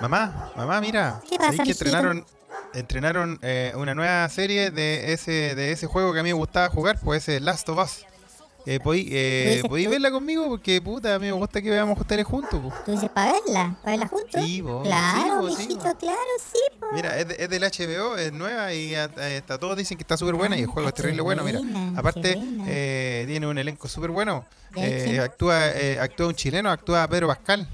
Mamá, mamá, mira. ¿Qué pasa, ¿sabéis que entrenaron, entrenaron eh, una nueva serie de ese, de ese juego que a mí me gustaba jugar, pues ese Last of Us. Eh, ¿podí, eh, verla conmigo? Porque puta, a mí me gusta que veamos ustedes juntos. po. ¿Tú dices para verla? ¿Para verla juntos? Sí, po, Claro, sí, po, mijito, claro, sí, po. Mira, es, de- es del HBO, es nueva y está, todos dicen que está súper buena y el juego es Ah, terrible bueno. Mira, aparte eh, tiene un elenco súper bueno. ¿De Eh, actúa, eh, actúa un chileno, actúa Pedro Pascal.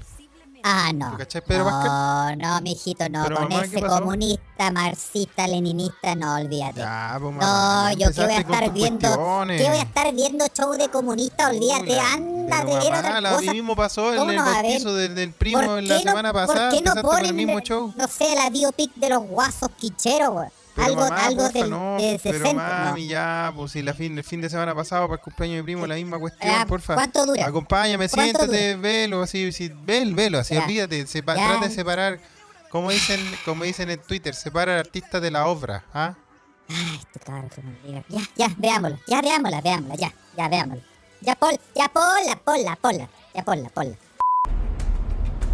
Ah, no. ¿Tú cachai, Pedro Pascal? No, no, mijito, no. Pero, Con mamá, ¿qué ese comunista, marxista, leninista, no, olvídate. Ya, pues, No, mamá, yo que voy a estar viendo. cuestiones. ¿Qué voy a estar viendo show de comunista? Olvídate, anda de ver otra la- cosa. lo mismo pasó en ¿Cómo el bautizo del, del primo ¿Por en la qué no- semana ¿Por pasada. qué no el ponen, mismo show. no sé, la biopic de los guasos quicheros, güey? Pero Algo, mamá, algo porfa, del, no, de pero 60, mami, no. ya, pues si la fin, el fin de semana pasado para el cumpleaños de mi primo la misma cuestión, Ya, porfa. ¿cuánto dura? Acompáñame, ¿Cuánto siéntate, velo, así, si, vel, velo, así, Ya. olvídate, sepa- Ya. trata de separar, como dicen, como dicen en Twitter, separa al artista de la obra, ¿ah? Ay, este cabrón que me diga. Ya, ya, veámoslo. Ya, veámosla, veámosla, ya, ya, veámosla. Ya, pon, ya, ponla, ponla, ponla. Ya, ponla, ponla.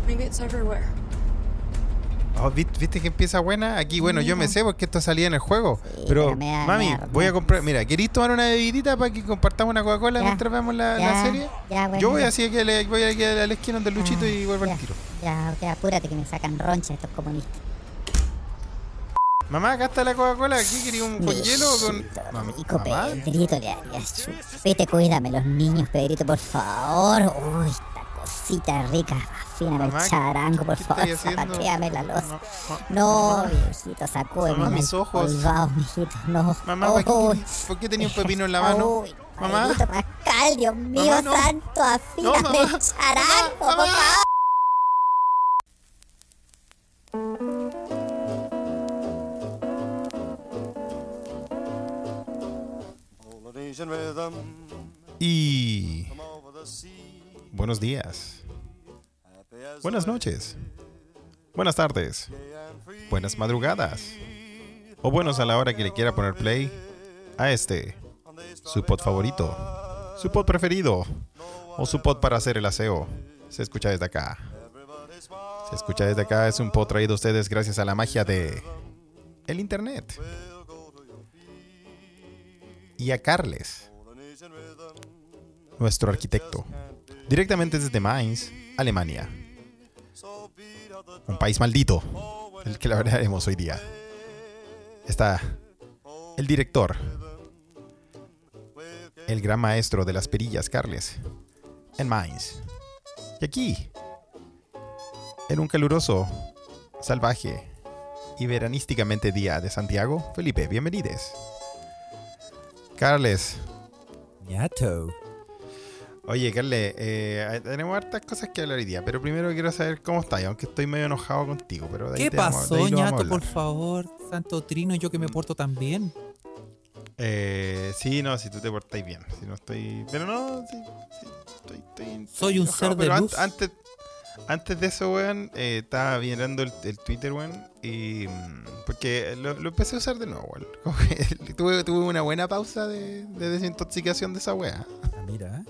Maybe it's everywhere. Oh, ¿vi- ¿Viste que empieza buena? Aquí, bueno, yo me sé porque esto salía en el juego. Sí, pero, pero me da- mami, da- voy a comprar. Mira, ¿queréis tomar una bebidita para que compartamos una Coca-Cola mientras vemos la, serie? ya, bueno, yo voy así que le, voy aquí a la esquina del Luchito Ah, y vuelvo al tiro. Ya, ya, apúrate que me sacan roncha estos comunistas. Mamá, acá está la Coca-Cola. ¿Aquí quería un con hielo o con.? Mijito Mam- rico, mamá, Pedrito, le harías chupete, cuídame los niños, Pedrito, por favor. Uy, esta cosita rica, afíname Mamá, el charango, por ¿qué favor, zapateame la losa. No, viejito, sacúdeme Mamá, mis ojos. colgado, mijito, no. Mamá, ¿por qué, tenía- por qué tenía un pepino en la mano? Uy, Mamá. Pascal, Dios mío, Mamá, no. santo, afíname mamá. el charango, Mamá, por favor. Y. Buenos días. Buenas noches. Buenas tardes. Buenas madrugadas. O buenos a la hora que le quiera poner play a este, su pod favorito, su pod preferido, o su pod para hacer el aseo. Se escucha desde acá. Se escucha desde acá. Es un pod traído a ustedes gracias a la magia de el internet. Y a Carles, nuestro arquitecto. Directamente desde Mainz, Alemania. Un país maldito, el que la hablaremos hoy día. Está el director, el gran maestro de las perillas, Carles, en Mainz. Y aquí, en un caluroso, salvaje y veranísticamente día de Santiago, Felipe, bienvenides. Carles. Oye, Carles, eh, tenemos hartas cosas que hablar hoy día, pero primero quiero saber cómo estás, aunque estoy medio enojado contigo. Pero de ahí ¿Qué te vamos- de pasó, ahí vamos ñato, por favor? Santo Trino, yo que me porto tan bien. Eh, sí, no, si tú te portáis bien. Si no estoy. Pero no, sí, sí, estoy, estoy- Soy un estoy ser de an- luz. antes, antes de eso, weón, eh, estaba mirando el, el Twitter, weón. Y. mm, Porque lo, lo empecé a usar de nuevo, weón. Tuve, tuve una buena pausa de, de desintoxicación de esa wea. Ah, mira.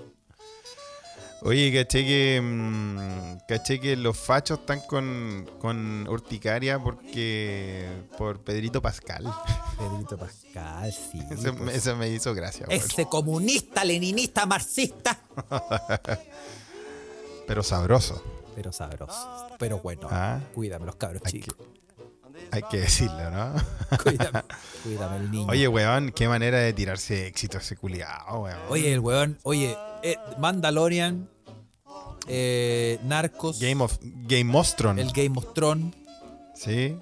Oye, caché que. mm, caché que los fachos están con, con urticaria porque. por Pedrito Pascal. Pedrito Pascal, sí. Eso, me- pues. eso me hizo gracia. Ese comunista, leninista, marxista. Pero sabroso. Pero sabroso. Pero bueno. Ah. Cuídame los cabros chicos. Hay que decirlo, ¿no? Cuídame. Cuídame el niño. Oye, weón, qué manera de tirarse éxito ese culiao, weón. Oye, el weón. Oye, eh, Mandalorian. eh, Narcos. Game of Game Mostron. El Game of Thrones. Sí.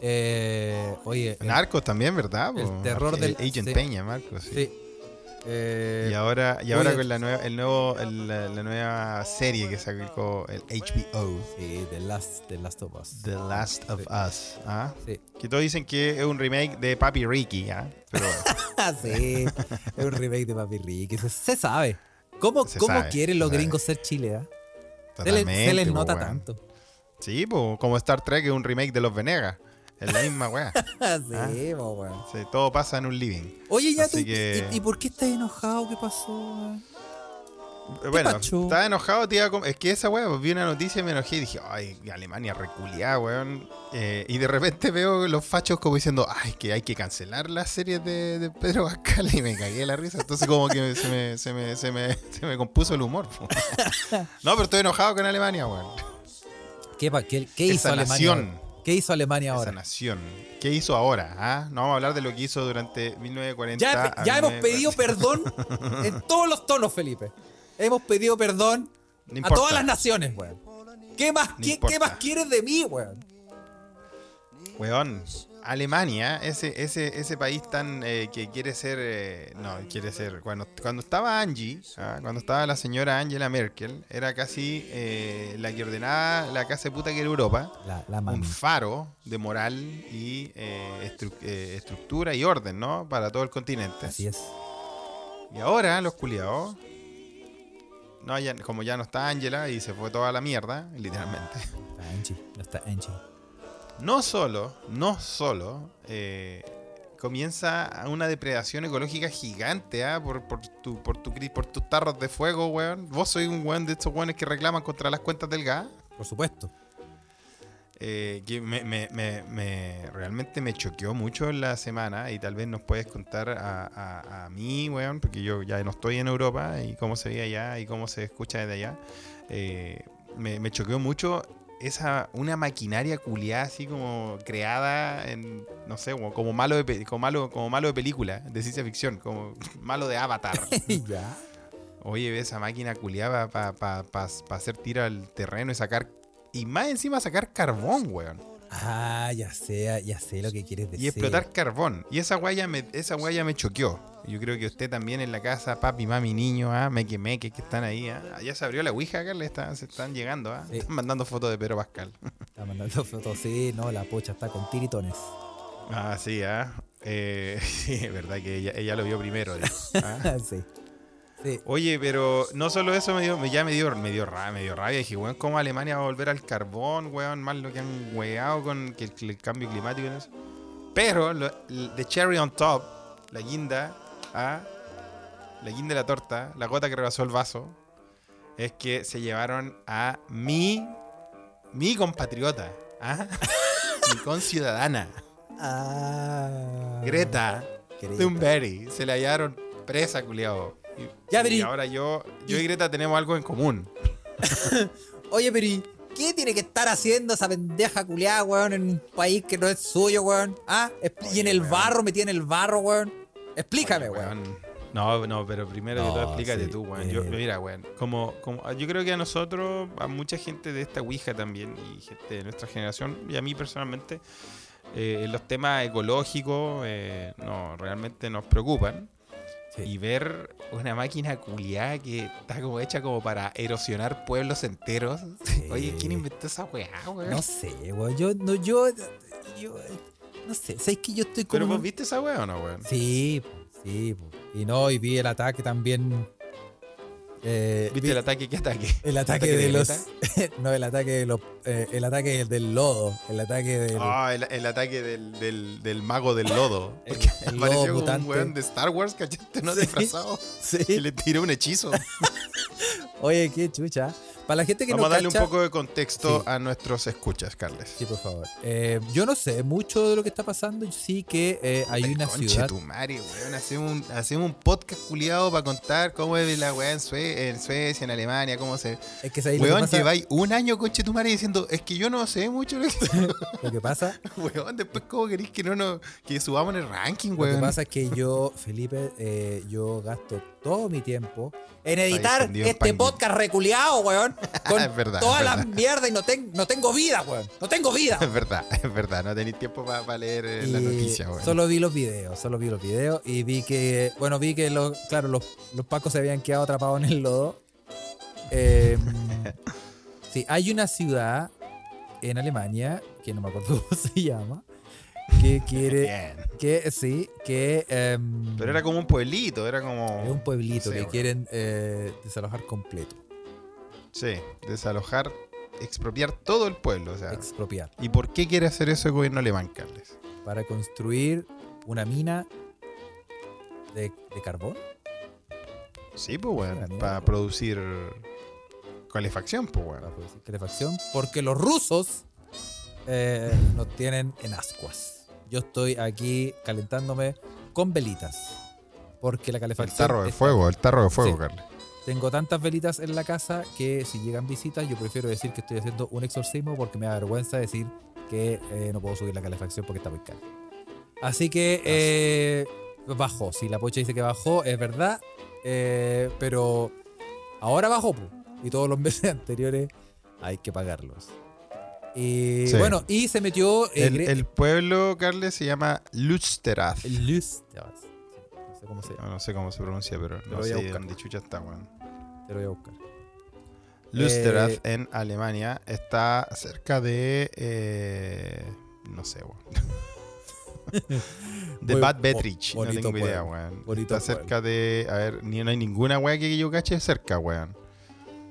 eh, oye. el- Narcos también, ¿verdad? el terror El del- Agent sí. Peña, Marcos. Sí. sí. Eh, Y ahora, y ahora con la nueva, el nuevo, el- la, la nueva serie que sacó el HBO, Sí, The Last, The Last of Us. The Last of Sí. Us. ¿ah? Sí. Que todos dicen que es un remake de Papi Ricky, ¿ah? Pero sí, es un remake de Papi Ricky. Se, se sabe. ¿Cómo, Se cómo sabe, quieren los sabe. gringos ser Chile? ah? Se, les- se nota tanto. Sí, po, como Star Trek es un remake de Los Venegas. Es la misma weá. Ah, sí, po, weón. Sí, todo pasa en un living. Oye, ya Así que- ¿y, y por qué estás enojado? ¿Qué pasó? weón? Bueno, pasó? estaba enojado, te iba a com- Es que esa weá, pues, vi una noticia y me enojé y dije, ay, Alemania reculiada, weón. Eh, y de repente veo los fachos como diciendo, ay, que hay que cancelar las series de, de Pedro Pascal y me cagué de la risa. Entonces como que se me, se me, se me, se me compuso el humor. po. no, pero estoy enojado con Alemania, weón. ¿Qué, pa- qué- qué Esa hizo Alemania? nación. ¿Qué hizo Alemania Esa ahora? nación. ¿Qué hizo ahora? ah? No vamos a hablar de lo que hizo durante 1940. Ya, ya hemos 1940. pedido perdón en todos los tonos, Felipe. Hemos pedido perdón No a todas las naciones, weón. ¿Qué más, No qué, qué más quieres de mí, weón? Weón, Alemania, ese, ese, ese país tan eh, que quiere ser. eh, no, quiere ser. Cuando, cuando estaba Angie, ah, cuando estaba la señora Angela Merkel, era casi eh, la que ordenaba la casa de puta que era Europa. La, la Un faro de moral y eh, estru- eh, estructura y orden, ¿no? Para todo el continente. Así es. Y ahora los culiados. No, ya- como ya no está Angela y se fue toda la mierda, literalmente. Está Angie, no está Angie. No solo, no solo, eh, comienza una depredación ecológica gigante ¿ah? por, por, tu, por, tu, cri- por tus tarros de fuego, weón. Vos sois un weón de estos weones que reclaman contra las cuentas del gas. Por supuesto. eh, que me, me- me- me- realmente me choqueó mucho en la semana y tal vez nos puedes contar a, a- a mí, weón, porque yo ya no estoy en Europa y cómo se ve allá y cómo se escucha desde allá. Eh, me, me choqueó mucho esa una maquinaria culiada así como creada en no sé como, como malo de como malo como malo de película de ciencia ficción como malo de Avatar ya. Oye, ve esa máquina culiada para hacer tiro al terreno y sacar. Y más encima sacar carbón, weón. Ah, ya sé, ya sé lo que quieres decir. Y explotar carbón. Y esa guaya me, esa guaya me choqueó. Yo creo que usted también en la casa, papi, mami, niño, ah, meque meque, que están ahí. Ah. Ya se abrió la ouija, acá le están, se están llegando. Ah. Sí. Están mandando fotos de Pedro Pascal. Está mandando fotos, sí, no, la pocha está con tiritones. Ah, sí, ah. Eh, sí, es verdad que ella, ella lo vio primero. ah. sí. Sí. Oye, pero no solo eso me dio, ya me dio, me dio rabia, me dio rabia. Dije, weón, ¿cómo Alemania va a volver al carbón, weón? Más lo que han weado con el, el cambio climático y eso. Pero, lo- the cherry on top, la guinda, ¿ah? la guinda de la torta, la gota que rebasó el vaso, es que se llevaron a mi, mi compatriota, ¿ah? mi conciudadana, Ah. Greta Greta. Thunberg. Se la hallaron presa, culiao. Y, Ya, y pero y- ahora yo, yo y Greta tenemos algo en común. Oye, pero ¿y qué tiene que estar haciendo esa pendeja culiada, weón, en un país que no es suyo, weón? ¿Ah? Y en el weón. barro, metida en el barro, weón. Explícame, Oye, weón. No, no, pero primero que No, todo explícate sí, tú, weón. Yo, eh. mira, weón, como, como, yo creo que a nosotros, a mucha gente de esta Ouija también, y gente de nuestra generación, y a mí personalmente, eh, los temas ecológicos eh, no, realmente nos preocupan. Sí. Y ver una máquina culiada que está como hecha como para erosionar pueblos enteros. Sí. Oye, ¿quién inventó esa weá, weón? No sé, weón. Yo, no, yo, yo, no sé. ¿Sabes que yo estoy como... ¿Pero vos viste esa weá o no, weón? Sí, sí, po. Y no, y vi el ataque también. Eh, ¿Viste vi el ataque? ¿Qué ataque? el ataque ataque de de los. No, el ataque de los. eh, el ataque del lodo. El ataque del. Ah, el, el ataque del, del, del mago del lodo. El- Porque el apareció lodo como mutante. un weón de Star Wars, ¿cachaste? ¿No? Sí. Disfrazado. sí. Y le tiró un hechizo. Oye, qué chucha. Para la gente que Vamos no a darle un poco de contexto Sí. a nuestros escuchas, Carles. Sí, por favor. Eh, yo no sé mucho de lo que está pasando. Sí que eh, hay una Conche ciudad. tu madre, weón. Hacemos un, hacemos un podcast culiado para contar cómo es la weá en, Sue- en Suecia, en Alemania, cómo se. Es que ¿sabéis lo que Weón, pasa? lleváis un año, conche tu madre, diciendo, es que yo no sé mucho lo que. Lo que pasa weón, después, ¿cómo queréis que no nos. que subamos en el ranking, Lo que weón? pasa es que yo, Felipe, eh, yo gasto todo mi tiempo en editar este podcast reculeado, weón. Con Es verdad, toda es la verdad. mierda y no, ten- no tengo vida, weón. No tengo vida. Es verdad, es verdad. No tenéis tiempo para leer eh, la noticia, weón. Solo vi los videos, solo vi los videos y vi que, bueno, vi que, los, claro, los, los pacos se habían quedado atrapados en el lodo. Eh, sí, hay una ciudad en Alemania, que no me acuerdo cómo se llama, que quiere, que sí, que... em, Pero era como un pueblito, era como. Es un pueblito que bueno. quieren eh, desalojar completo, Sí, desalojar, expropiar todo el pueblo. O sea. expropiar, ¿Y por qué quiere hacer eso el gobierno alemán, Carles? para construir una mina de, de carbón. Sí, pues, mierda. Para producir calefacción, pues, para weón. producir calefacción, porque los rusos eh, nos tienen en ascuas. Yo estoy aquí calentándome con velitas. Porque la El calefacción. tarro de está- fuego, el tarro de fuego, Sí. Carles. Tengo tantas velitas en la casa que si llegan visitas, yo prefiero decir que estoy haciendo un exorcismo porque me da vergüenza decir que eh, no puedo subir la calefacción porque está muy cara. Así que eh, bajó. Si la pocha dice que bajó, es verdad. eh, pero ahora bajó. Y todos los meses anteriores hay que pagarlos. Y Sí. bueno, y se metió. eh, El, el pueblo, Carles, se llama ya vas. No sé cómo se llama. No, no sé cómo se pronuncia, pero lo no voy sé buscar. dónde chucha está, weón. Te lo voy a buscar. Luchterath Eh, en Alemania está cerca de. eh, no sé, weón. de Bad Betrich. No tengo idea, weón. Está cerca de. A ver, ni, no hay ninguna weá que yo cache cerca, weón.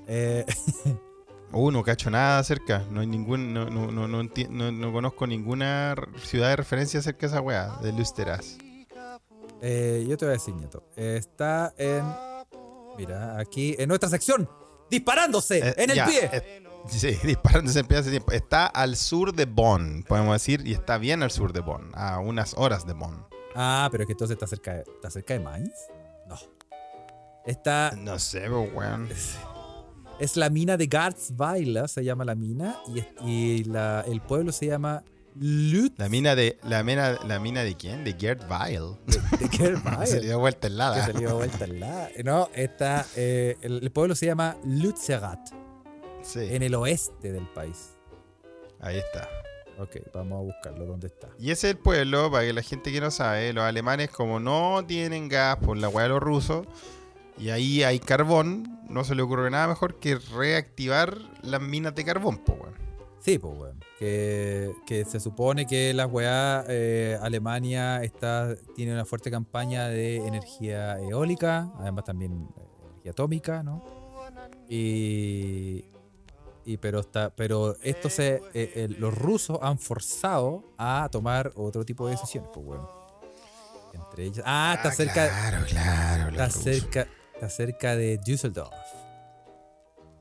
Eh, Uh, no cacho nada cerca. No hay ningún. No, no, no, no, no- no conozco ninguna ciudad de referencia cerca de esa weá, de Luchterath. Eh, yo te voy a decir, nieto. Está en. Mira, aquí en nuestra sección. Disparándose Eh, en el ya, pie. eh, sí, disparándose en pie hace tiempo. Está al sur de Bonn, podemos decir, y está bien al sur de Bonn, a unas horas de Bonn. Ah, pero es que entonces está cerca de, ¿está cerca de Mainz. No. Está. No sé, pero weón. Es la mina de Garzweiler, se llama la mina. Y, es- y la- el pueblo se llama Lüt La mina de. ¿La mina, la mina de quién? De Gerd Weil. de, de Se Garzweiler. le dio vuelta el que lado. se le dio vuelta al lado. No, está. eh, el, el pueblo se llama Lützerath, Sí, en el oeste del país. ahí está. Ok, vamos a buscarlo. ¿Dónde está? Y ese es el pueblo, para que la gente que no sabe, los alemanes como no tienen gas por la weá de los rusos, y ahí hay carbón, no se le ocurre nada mejor que reactivar las minas de carbón, pues weón. Sí, pues, weón. Que, que se supone que la weá, eh, Alemania está, tiene una fuerte campaña de energía eólica, además también eh, energía atómica, ¿no? Y, y pero está, pero esto se, eh, eh, los rusos han forzado a tomar otro tipo de decisiones, pues, weón. Entre ellas, ah, está cerca, Claro, claro. está los rusos. cerca, está cerca de Düsseldorf.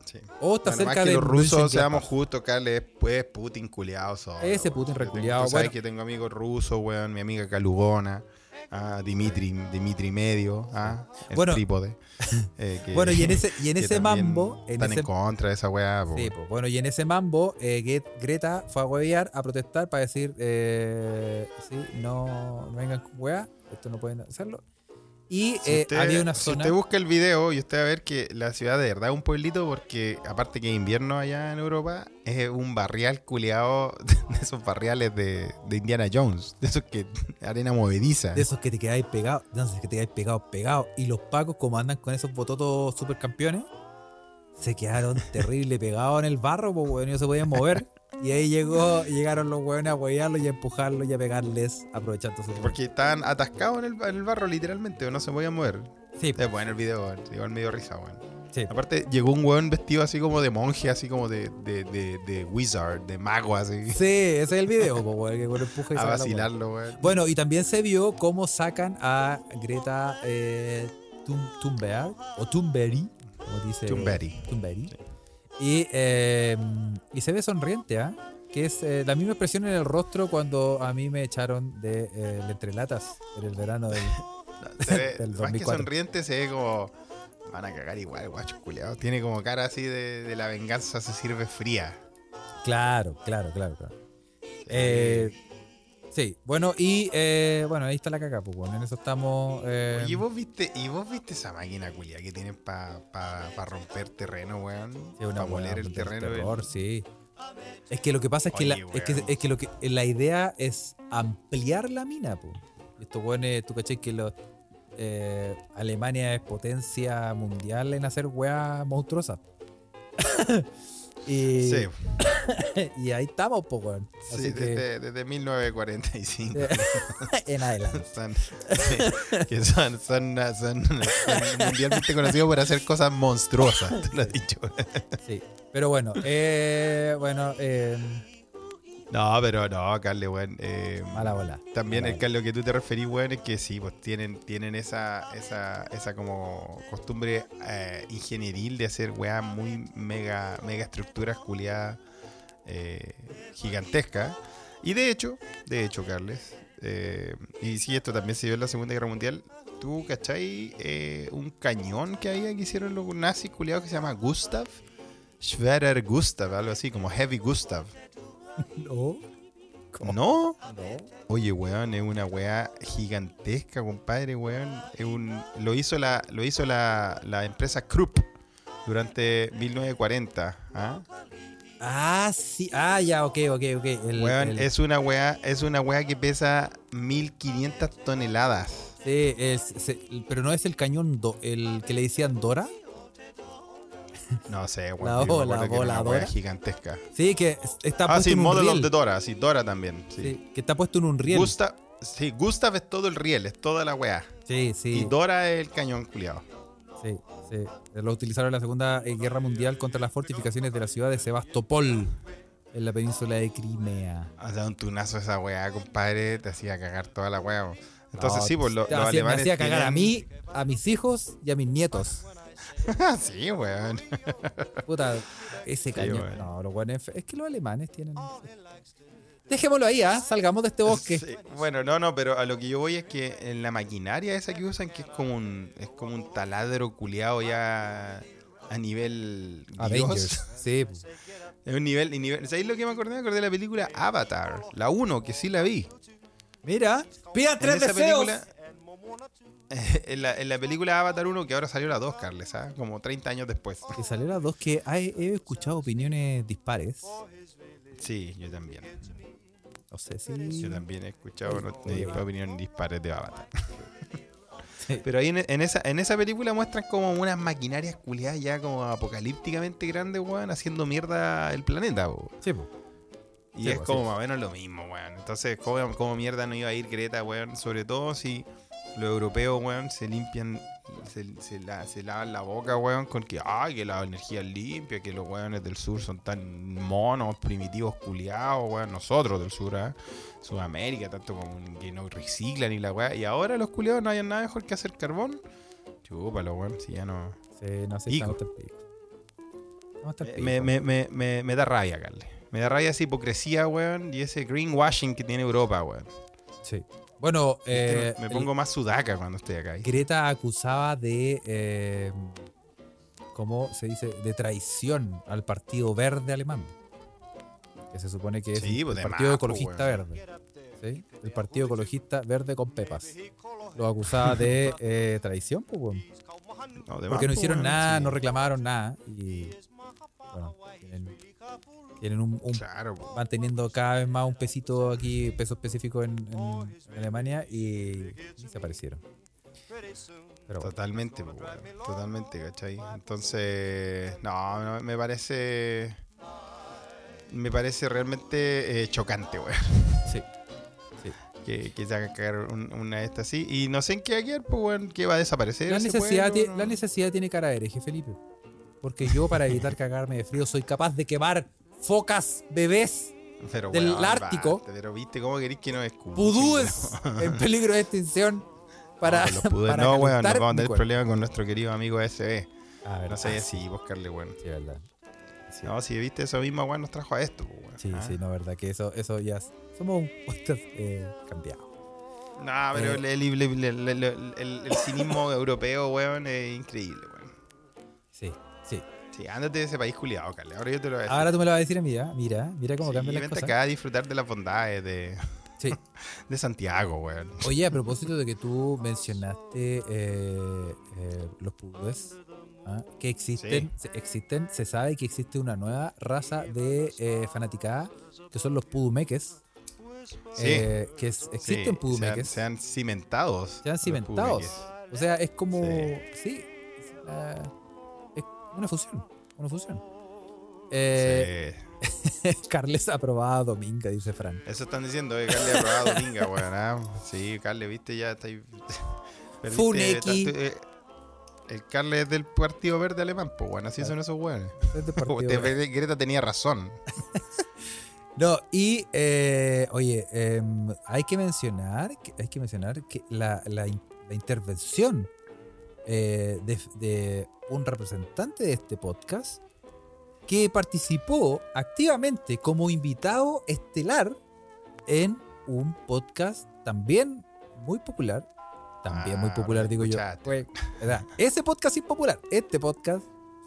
Sí. O está Bueno, más cerca que de los rusos, seamos justos, Carles, pues Putin culiado solo. Ese weón. Putin Tú sabes bueno. que tengo amigos rusos, weón, mi amiga Calugona, ah, Dimitri, Dimitri Medio, ah, el Bueno. trípode. eh, que- Bueno, y en ese, y en ese mambo, en están ese, en contra de esa weá, po, Sí, pues, bueno, y en ese mambo, eh, Gre- Greta fue a huevear, a protestar para decir, eh, sí, no, no vengan con hueá, esto no pueden hacerlo. Y Si eh, había una si zona. usted busca el video y usted va a ver que la ciudad de verdad es un pueblito porque aparte que invierno allá en Europa, es un barrial culiado de esos barriales de, de Indiana Jones, de esos que arena movediza. de esos que te quedáis pegados, no sé, que te quedáis pegados, pegados. Y los pacos, como andan con esos bototos supercampeones, se quedaron terrible pegados en el barro, pues, y no se podían mover. Y ahí llegó, llegaron los weones a huevearlos y a empujarlos y a pegarles, aprovechando su Porque estaban atascados en el, en el barro literalmente, o no se podían mover. Sí, Es bueno el video, igual me dio risa, weón. sí. Aparte, llegó un weón vestido así como de monje, así como de, de, de, de wizard, de mago, así. Sí, ese es el video, pues, weón, que con empuja y a vacilarlo, weón. Bueno, y también se vio cómo sacan a Greta eh, Thun- Thunberg, o Thunberg, como dice. Thunberg. Sí. Y, eh, y se ve sonriente, ¿ah? Que es eh, la misma expresión en el rostro cuando a mí me echaron de eh, el entrelatas en el verano del. Se ve, del más que 2004. sonriente, se ve como. Van a cagar igual, guacho culiado. Tiene como cara así de, de la venganza se sirve fría. Claro, claro, claro, claro. Eh, sí, bueno, y eh, bueno, ahí está la caca, pues, bueno, en eso estamos. eh, Oye, ¿y vos viste, ¿y vos viste esa máquina culia que tienen para pa, pa romper terreno, weón? Sí, para moler el terreno. terror, sí. Es que lo que pasa es que, la, es que, es que lo que la idea es ampliar la mina, po. Esto bueno, tú caché que los eh, Alemania es potencia mundial en hacer weas monstruosas. y, Sí, y ahí estamos, po, weón. sí, desde, desde 1945. en adelante. Son, sí, que son, son, son- mundialmente conocidos por hacer cosas monstruosas, tú lo has dicho. Sí. Pero bueno, eh, bueno, eh, No, pero no, Carle, weón. eh, Mala bola. También Mala el Carlos que tú te referís, weón, es que sí, pues tienen, tienen esa, esa, esa como costumbre eh, ingenieril de hacer weas muy mega, mega estructuras culiadas eh, gigantescas. Y de hecho, de hecho, Carles, y sí, esto también se dio en la Segunda Guerra Mundial. ¿Tú cachai un cañón que había que hicieron los nazis culiados que se llama Gustav? Schwerer Gustav, algo así, como Heavy Gustav. No. ¿Cómo? ¿No? No. Oye, weón, es una weá gigantesca, compadre, weón. Es un, lo hizo la, lo hizo la, la empresa Krupp durante 1940. ¿ah? Ah, sí. Ah, ya, ok, ok, ok. El, Weón, el- es una weá, es una weá que pesa 1500 toneladas. sí, es- pero no es el cañón do- el que le decían Dora. No sé, weón. La una voladora. gigantesca. Sí, que es- está Ah, puesto sí, en un Model riel. of the Dora, sí, Dora también. Sí. Sí, que está puesto en un riel. Gustav, sí, Gustav es todo el riel, es toda la weá. Sí, Y sí. Dora es el cañón culiado. Sí, sí. Lo utilizaron en la Segunda eh, Guerra Mundial contra las fortificaciones de la ciudad de Sebastopol, en la península de Crimea. O sea, un tunazo esa weá, compadre, te hacía cagar toda la weá. Entonces No, sí, pues lo- los hacía- me alemanes hacía cagar a mí, a mis hijos y a mis nietos. sí, weón. Puta, ese cañón. bueno. No, los buenos. Es que los alemanes tienen. Dejémoslo ahí, ¿ah? Salgamos de este bosque. Sí, Bueno, no, no, pero a lo que yo voy es que en la maquinaria esa que usan, que es como un, es como un taladro culiado ya a nivel Dios. Avengers. Sí, pues. Es un nivel, nivel. ¿Sabéis lo que me acordé? Me acordé de la película Avatar, la 1, que sí la vi. Mira, pidan En tres esa deseos. película. En la, en la película Avatar 1, que ahora salió la 2, Carles, ¿ah? Como 30 años después. Que salió las dos que hay- he escuchado opiniones dispares. Sí, yo también. No sé si. Yo también he escuchado no, opiniones dispares de Avatar. Sí. Pero ahí en, en esa, en esa película muestran como unas maquinarias culiadas ya como apocalípticamente grandes, weón, haciendo mierda el planeta, weón. Sí, pues. Y Sí, es como sí. más o menos lo mismo, weón. Entonces, ¿cómo, cómo mierda no iba a ir Greta, weón? Sobre todo si los europeos, weón, se limpian, se, se la- se lavan la boca, weón, con que, ay, que la energía es limpia, que los weones del sur son tan monos, primitivos, culiados, weón. Nosotros del sur, ¿ah? Sudamérica, tanto como que no reciclan y la weá. Y ahora los culiados no hayan nada mejor que hacer carbón. Chúpalo, weón, si ya no... Sí, no sé. El pico. Pico. Me, me, me, me, me da rabia, Carle. Me da rabia esa hipocresía, weón, y ese greenwashing que tiene Europa, weón. Sí. Bueno, eh, me el- pongo más sudaca cuando estoy acá. Greta acusaba de, eh, ¿cómo se dice? De traición al Partido Verde alemán. Que se supone que es Sí, el pues, de Partido pues, Ecologista weón. Verde. ¿sí? El Partido Ecologista Verde con pepas. Lo acusaba de eh, traición, pues, weón. No, de Porque no hicieron weón, nada, sí. no reclamaron nada. Y bueno, tienen, tienen un, un- Claro, van teniendo cada vez más un pesito aquí, peso específico en, en- en Alemania y desaparecieron. Pero bueno. totalmente. Totalmente, ¿cachai? Entonces, no, no, me parece. Me parece realmente eh, chocante, weón. Sí. Sí. Que, que se haga cagar un- una de estas así. Y no sé en qué va a quedar, pues, weón, que va a desaparecer. La necesidad, pueblo, tie- no? la necesidad tiene cara de hereje, Felipe. Porque yo, para evitar cagarme de frío, soy capaz de quemar focas, bebés, Pero, del Ártico. pero viste cómo queréis que nos escuchen. pudúes en peligro de extinción para. No, pudúes para no, weón, nos vamos a tener problemas con nuestro querido amigo SB. Ah. No sé Ah, si buscarle, weón. Sí, verdad. Sí, No, si viste eso mismo, weón, nos trajo a esto, pues, weón. sí, Ah. sí, no, verdad. Que eso, eso ya. es- Somos un podcast eh, cambiado. No, pero Eh. el, el, el- el- el- el- el cinismo europeo, weón, es increíble, weón. Sí, sí. Ándate de ese país culiado, Carle. Ahora yo te lo voy a decir. Ahora tú me lo vas a decir a mí, ¿ah? Mira, mira cómo Sí, las vente cosas. acá a disfrutar de las bondades de, Sí. de Santiago, weón. Oye, a propósito de que tú mencionaste eh, eh, los pudúes, ¿ah? que existen, se, existen, se sabe que existe una nueva raza de eh, fanaticada, que son los pudumeques, Sí. eh, que es- existen pudumeques, sean cimentados. sean los cimentados. O sea, es como, Sí. Una- fusión, una fusión. Eh, Sí. Carles aprobada a Dominga, dice Fran. Eso están diciendo, eh, Carle aprobado Dominga, weón. ¿ah? Sí, Carle, viste, ya está ahí. Funeki. eh, el Carle es del Partido Verde Alemán, pues, weón. Así son esos weones. Greta tenía razón. No, y eh, oye, em, hay que mencionar, hay que mencionar que la, la la intervención eh, de, de un representante de este podcast que participó activamente como invitado estelar en un podcast también muy popular. También muy Ah, popular, digo yo. Pues. Ese podcast es popular. Este podcast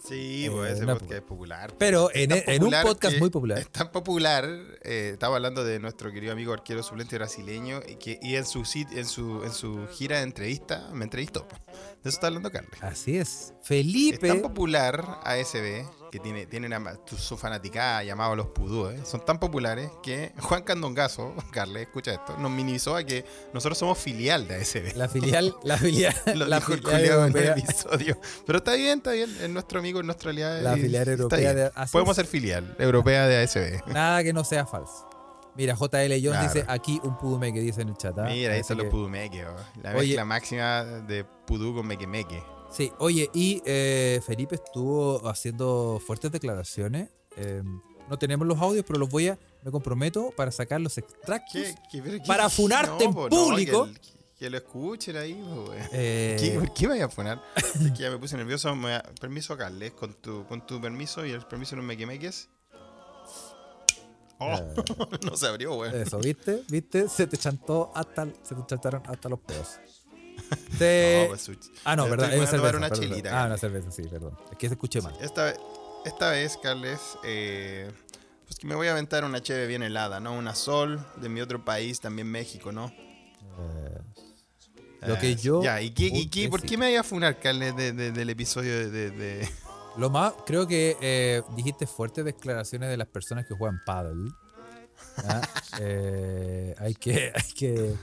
Sí, Eh, pues ese podcast pues. es popular. Pero Es en, un popular podcast muy popular. Es tan popular, eh, estaba hablando de nuestro querido amigo arquero suplente brasileño, y que y en su en su en su gira de entrevista me entrevistó. po. De eso está hablando Carles. Así es. Es Felipe. tan popular ASB que tiene, tiene una- tu- su fanaticada llamada Los Pudúes. Son tan populares que Juan Candongazo, Carles, escucha esto, nos minimizó a que nosotros somos filial de ASB. La filial, la filial, Lo la dijo el en el episodio. Pero está bien, está bien. Es nuestro amigo, es nuestra aliada. la filial europea de así Podemos ser filial europea de ASB. Nada que no sea falso. Mira, JL Jones Claro. dice aquí un pudume que dice en el chat. ¿ah? Mira, ahí están los que- pudumeque. oh. La mezcla máxima de pudú con mequemeque. Sí, oye, y eh, Felipe estuvo haciendo fuertes declaraciones. eh, no tenemos los audios, pero los voy a, me comprometo para sacar los extractos. ¿Qué- qué- pero qué- Para funarte en po, no, público. que, que lo escuchen ahí, wey. Eh, ¿Qué, ¿Por qué vaya a funar? es que ya me puse nervioso. me voy a- permiso, Carles, con tu, con tu permiso y el permiso de los mequemeques. Oh, no se abrió, güey. Eso, ¿viste? ¿Viste? Se te chantó hasta, se te chantaron hasta los pedos. Se- No, pues, ah, no, verdad, es cerveza. una perdón, chelita, ah, una cerveza, sí, perdón. Es que se escuché mal. Esta, esta vez, Carles, eh, pues que me voy a aventar una cheve bien helada, ¿no? Una sol de mi otro país, también México, ¿no? Lo que Eh, yo Ya, ¿y, qué, y qué- por qué me voy a funar, Carles, de- de- del episodio de... de- de- Lo más, creo que eh, dijiste fuertes declaraciones de las personas que juegan paddle. ¿ah? Eh, hay que, hay que,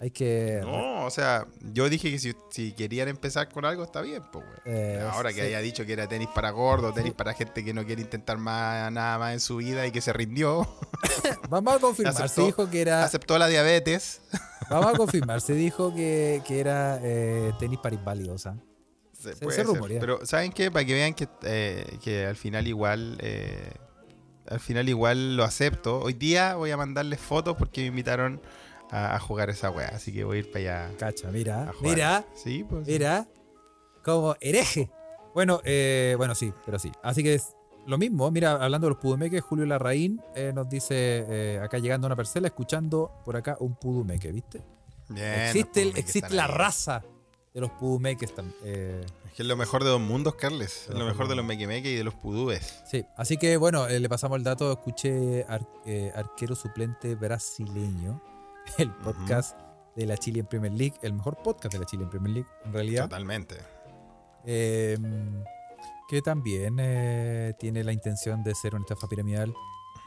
hay que. No, o sea, yo dije que si, si querían empezar con algo, está bien, pues. Eh, Ahora que sí. haya dicho que era tenis para gordos, tenis para gente que no quiere intentar más, nada más en su vida y que se rindió, Vamos a confirmar. aceptó- se dijo que era. aceptó la diabetes. Vamos a confirmar. Se dijo que, que era eh, tenis para inválidos. ¿ah? Se, Se- se rumorea. Pero ¿saben qué? Para que vean que, eh, que al final igual eh, al final igual lo acepto. Hoy día voy a mandarles fotos porque me invitaron a, a jugar esa wea. Así que voy a ir para allá Cacha, a mira, jugar. mira, Sí, pues. mira. Como hereje. Bueno, eh, bueno, sí, pero sí. Así que es lo mismo. Mira, hablando de los pudumeques, Julio Larraín eh, nos dice eh, acá llegando a una parcela, escuchando por acá un pudumeque, ¿viste? Bien, existe el- la ahí. raza de los pudumeques también. eh, Es que es lo mejor de dos mundos, Carles. Es Lo mejor de de los mequemeques y de los pudúes. Sí, así que bueno, eh, le pasamos el dato. Escuché ar- eh, arquero suplente brasileño, el podcast de la Chile en Premier League, el mejor podcast de la Chile en Premier League, en realidad. Totalmente. eh, que también eh, tiene la intención de ser una estafa piramidal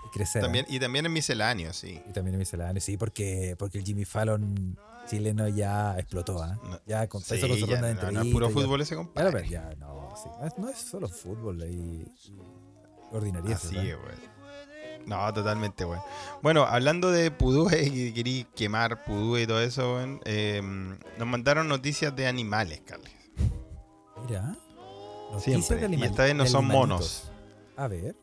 y crecer. También, y también en misceláneo, sí. Y también en misceláneo, sí, porque, porque el Jimmy Fallon chileno ya explotó, ¿ah? No. Ya con, Sí, empezó con su ronda de no, no puro ya- fútbol ese compadre. ya, no, sí, no es, solo fútbol y, y Así ¿verdad? es, güey. No, totalmente, güey. Bueno, hablando de Pudú y querí quemar Pudú y todo eso, eh, nos mandaron noticias de animales, Carles. Mira. noticias Siempre. de Y animal- esta vez no son monos. A ver.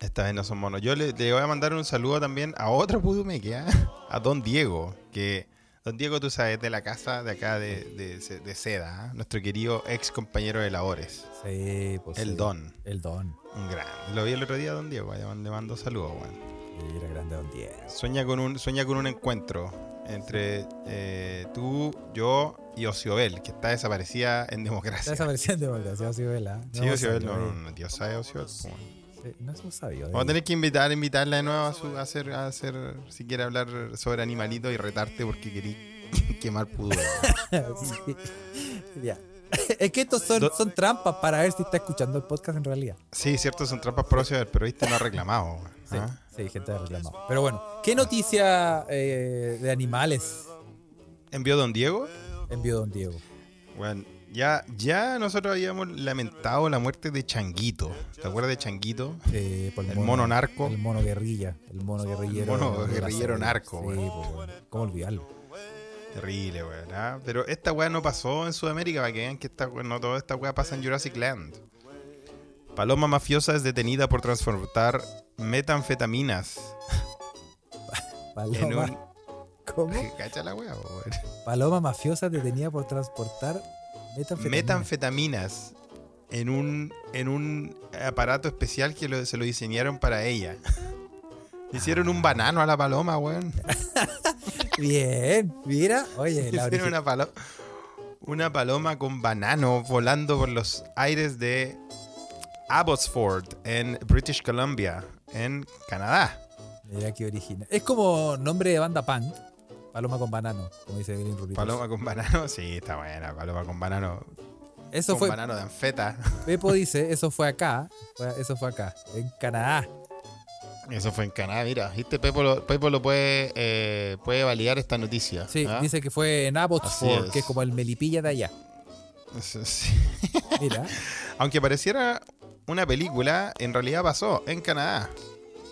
Esta vez no son monos. Yo le, le voy a mandar un saludo también a otro Pudumeque, ¿ah? a Don Diego, que Don Diego, tú sabes, de la casa de acá de, de, de Seda, ¿ah? nuestro querido ex compañero de labores, Sí, pues el sí. Don, El Don. Lo vi el otro día, Don Diego, le mando saludos, era grande Don Diego. Sueña con un, sueña con un encuentro entre eh, tú, yo y Ociobel, que está desaparecida en democracia. Esa versión de democracia, Ocioela. Sí, Ociobel, no, no, no, Dios sabe Ociobel. bueno. no es un sabio. Vamos a tener que invitar, invitarla de nuevo a, su- a hacer, a hacer, si quiere hablar sobre animalitos y retarte porque querí quemar pudor. Sí. Ya. Es que estos son, son trampas para ver si está escuchando el podcast en realidad. Sí, cierto, son trampas por Ociobel, pero viste, no ha reclamado. Sí, ¿ah? sí, gente ha reclamado. Pero bueno, ¿qué noticia eh, de animales ¿Envió Don Diego? envió Don Diego? Bueno, ya, ya nosotros habíamos lamentado la muerte de Changuito. ¿Te acuerdas de Changuito? Eh, por El mono narco. El mono guerrilla. El mono guerrillero. mono de la guerrillero narco, Sí, pues, bueno. ¿Cómo olvidarlo? Terrible, weón. ¿ah? Pero esta weá no pasó en Sudamérica, para que vean que esta, no toda esta weá pasa en Jurassic Land. Paloma mafiosa es detenida por transportar metanfetaminas en Paloma, un... ¿Cómo? Cacha la wea, weón. Paloma mafiosa detenida por transportar metanfetamina. metanfetaminas en un, en un aparato especial que lo- se lo diseñaron para ella. Hicieron un banano a la paloma, weón. Bien, mira. Oye, la Hicieron una, palo- una paloma con banano volando por los aires de Abbotsford, en British Columbia, en Canadá. Mira qué original. Es como nombre de banda punk. Paloma con banano, como dice Green Rubitos. Paloma con banano, sí, está buena. Paloma con banano. Eso con fue, banano de anfeta. Pepo dice, eso fue acá. Eso fue acá, en Canadá. Eso fue en Canadá, mira. ¿Viste? Pepo lo, Pepo lo puede, eh, puede validar esta noticia. Sí, ¿ah? dice que fue en Abbotsford, es. que es como el Melipilla de allá. Sí. Mira, Aunque pareciera una película, en realidad pasó en Canadá.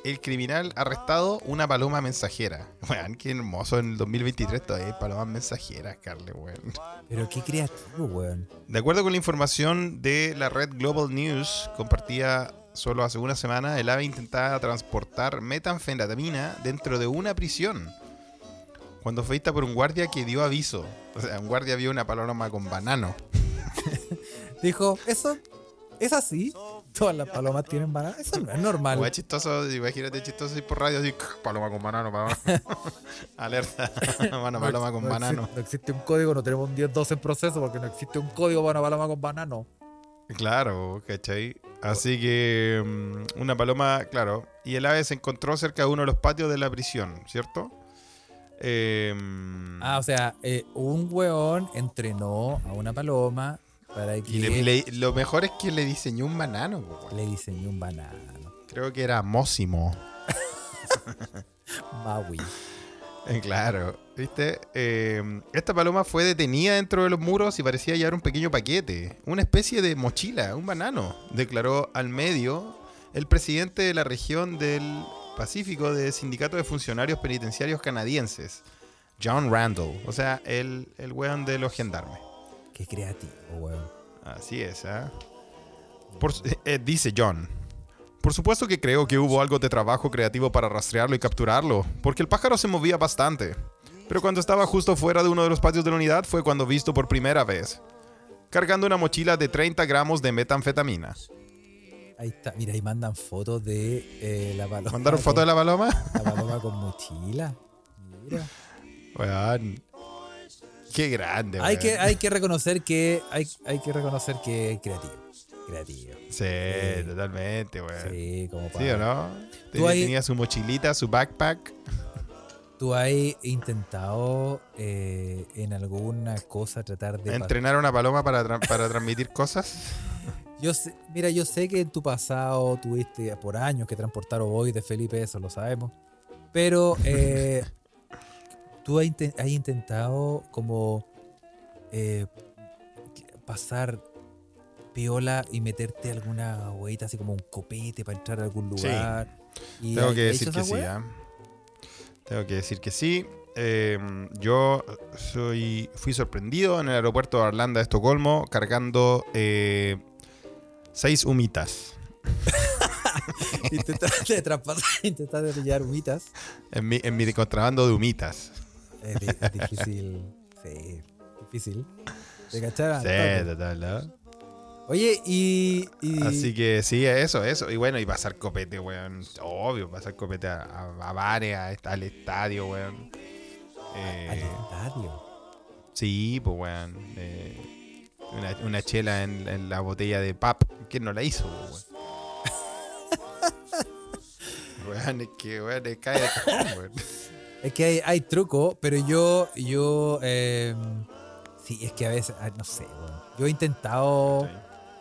El criminal arrestado, una paloma mensajera. Weón, qué hermoso en el 2023 todavía hay palomas mensajeras, Carle, weón. pero qué creativo, weón. De acuerdo con la información de la red Global News, compartida solo hace una semana, el ave intentaba transportar metanfetamina dentro de una prisión. Cuando fue vista por un guardia que dio aviso. O sea, un guardia vio una paloma con banano. Dijo, eso es así. Todas las palomas tienen banano. Eso no es normal. Weón, chistoso, imagínate chistoso ir por radio así, paloma con banano, paloma. Alerta, Mano, paloma con no banano. Existe, no existe un código, no tenemos un 10-12 en proceso porque no existe un código para una paloma con banano. Claro, ¿cachai? Así que mm, una paloma, claro. Y el ave se encontró cerca de uno de los patios de la prisión, ¿cierto? Eh, Ah, o sea, eh, un weón entrenó a una paloma para que y le- le- lo mejor es que le diseñó un banano. weón. le diseñó un banano. Creo que era Mósimo. Maui. Claro, ¿viste? Eh, esta paloma fue detenida dentro de los muros y parecía llevar un pequeño paquete, una especie de mochila, un banano, declaró al medio el presidente de la región del Pacífico del Sindicato de Funcionarios Penitenciarios Canadienses, John Randall, o sea, el, el weón de los gendarmes. Qué creativo, weón. Así es, ¿ah? Eh, dice John. Por supuesto que creo que hubo algo de trabajo creativo para rastrearlo y capturarlo, porque el pájaro se movía bastante. Pero cuando estaba justo fuera de uno de los patios de la unidad fue cuando visto por primera vez, cargando una mochila de 30 gramos de metanfetamina. Ahí está. Mira, ahí mandan fotos de eh, la paloma. ¿Mandaron con- foto de la paloma? La paloma con mochila. Mira. Weón. Qué grande, Hay que, hay que reconocer que. Hay, hay que reconocer que es creativo. Creativo. Sí, totalmente, weón. Sí, Sí, como para. o no? Tenía, ahí- tenía su mochilita, su backpack. ¿Tú has intentado eh, en alguna cosa tratar de... ¿Entrenar a una paloma para, tra- para transmitir cosas? Yo sé- mira, yo sé que en tu pasado tuviste por años que transportar ovoides, Felipe, eso lo sabemos. Pero eh, tú has intentado como eh, pasar piola y meterte alguna hueita así como un copete para entrar a algún Sí. lugar. ¿Y Tengo has que decir que sí. Tengo que decir que sí. Eh, yo soy, fui sorprendido en el aeropuerto de Arlanda de Estocolmo cargando eh, seis humitas Intentaste de traspasar, intentaste de llevar humitas. en mi, en mi contrabando de humitas. Es, di- es difícil. Sí, difícil. ¿Te cachara? Sí, total, ¿no? Oye, y. y- Así que sí, eso, eso. Y bueno, y pasar copete, weón. Obvio, pasar copete a, a, a bares, a al estadio, weón. Eh, Al estadio. Sí, pues weón. eh, una, una chela en, en la botella de pap. ¿Quién no la hizo, pues, weón? weón, es que weón, es cae weón. Es que hay, hay truco, pero yo. yo eh, sí, es que a veces. ah, No sé, weón. Yo he intentado.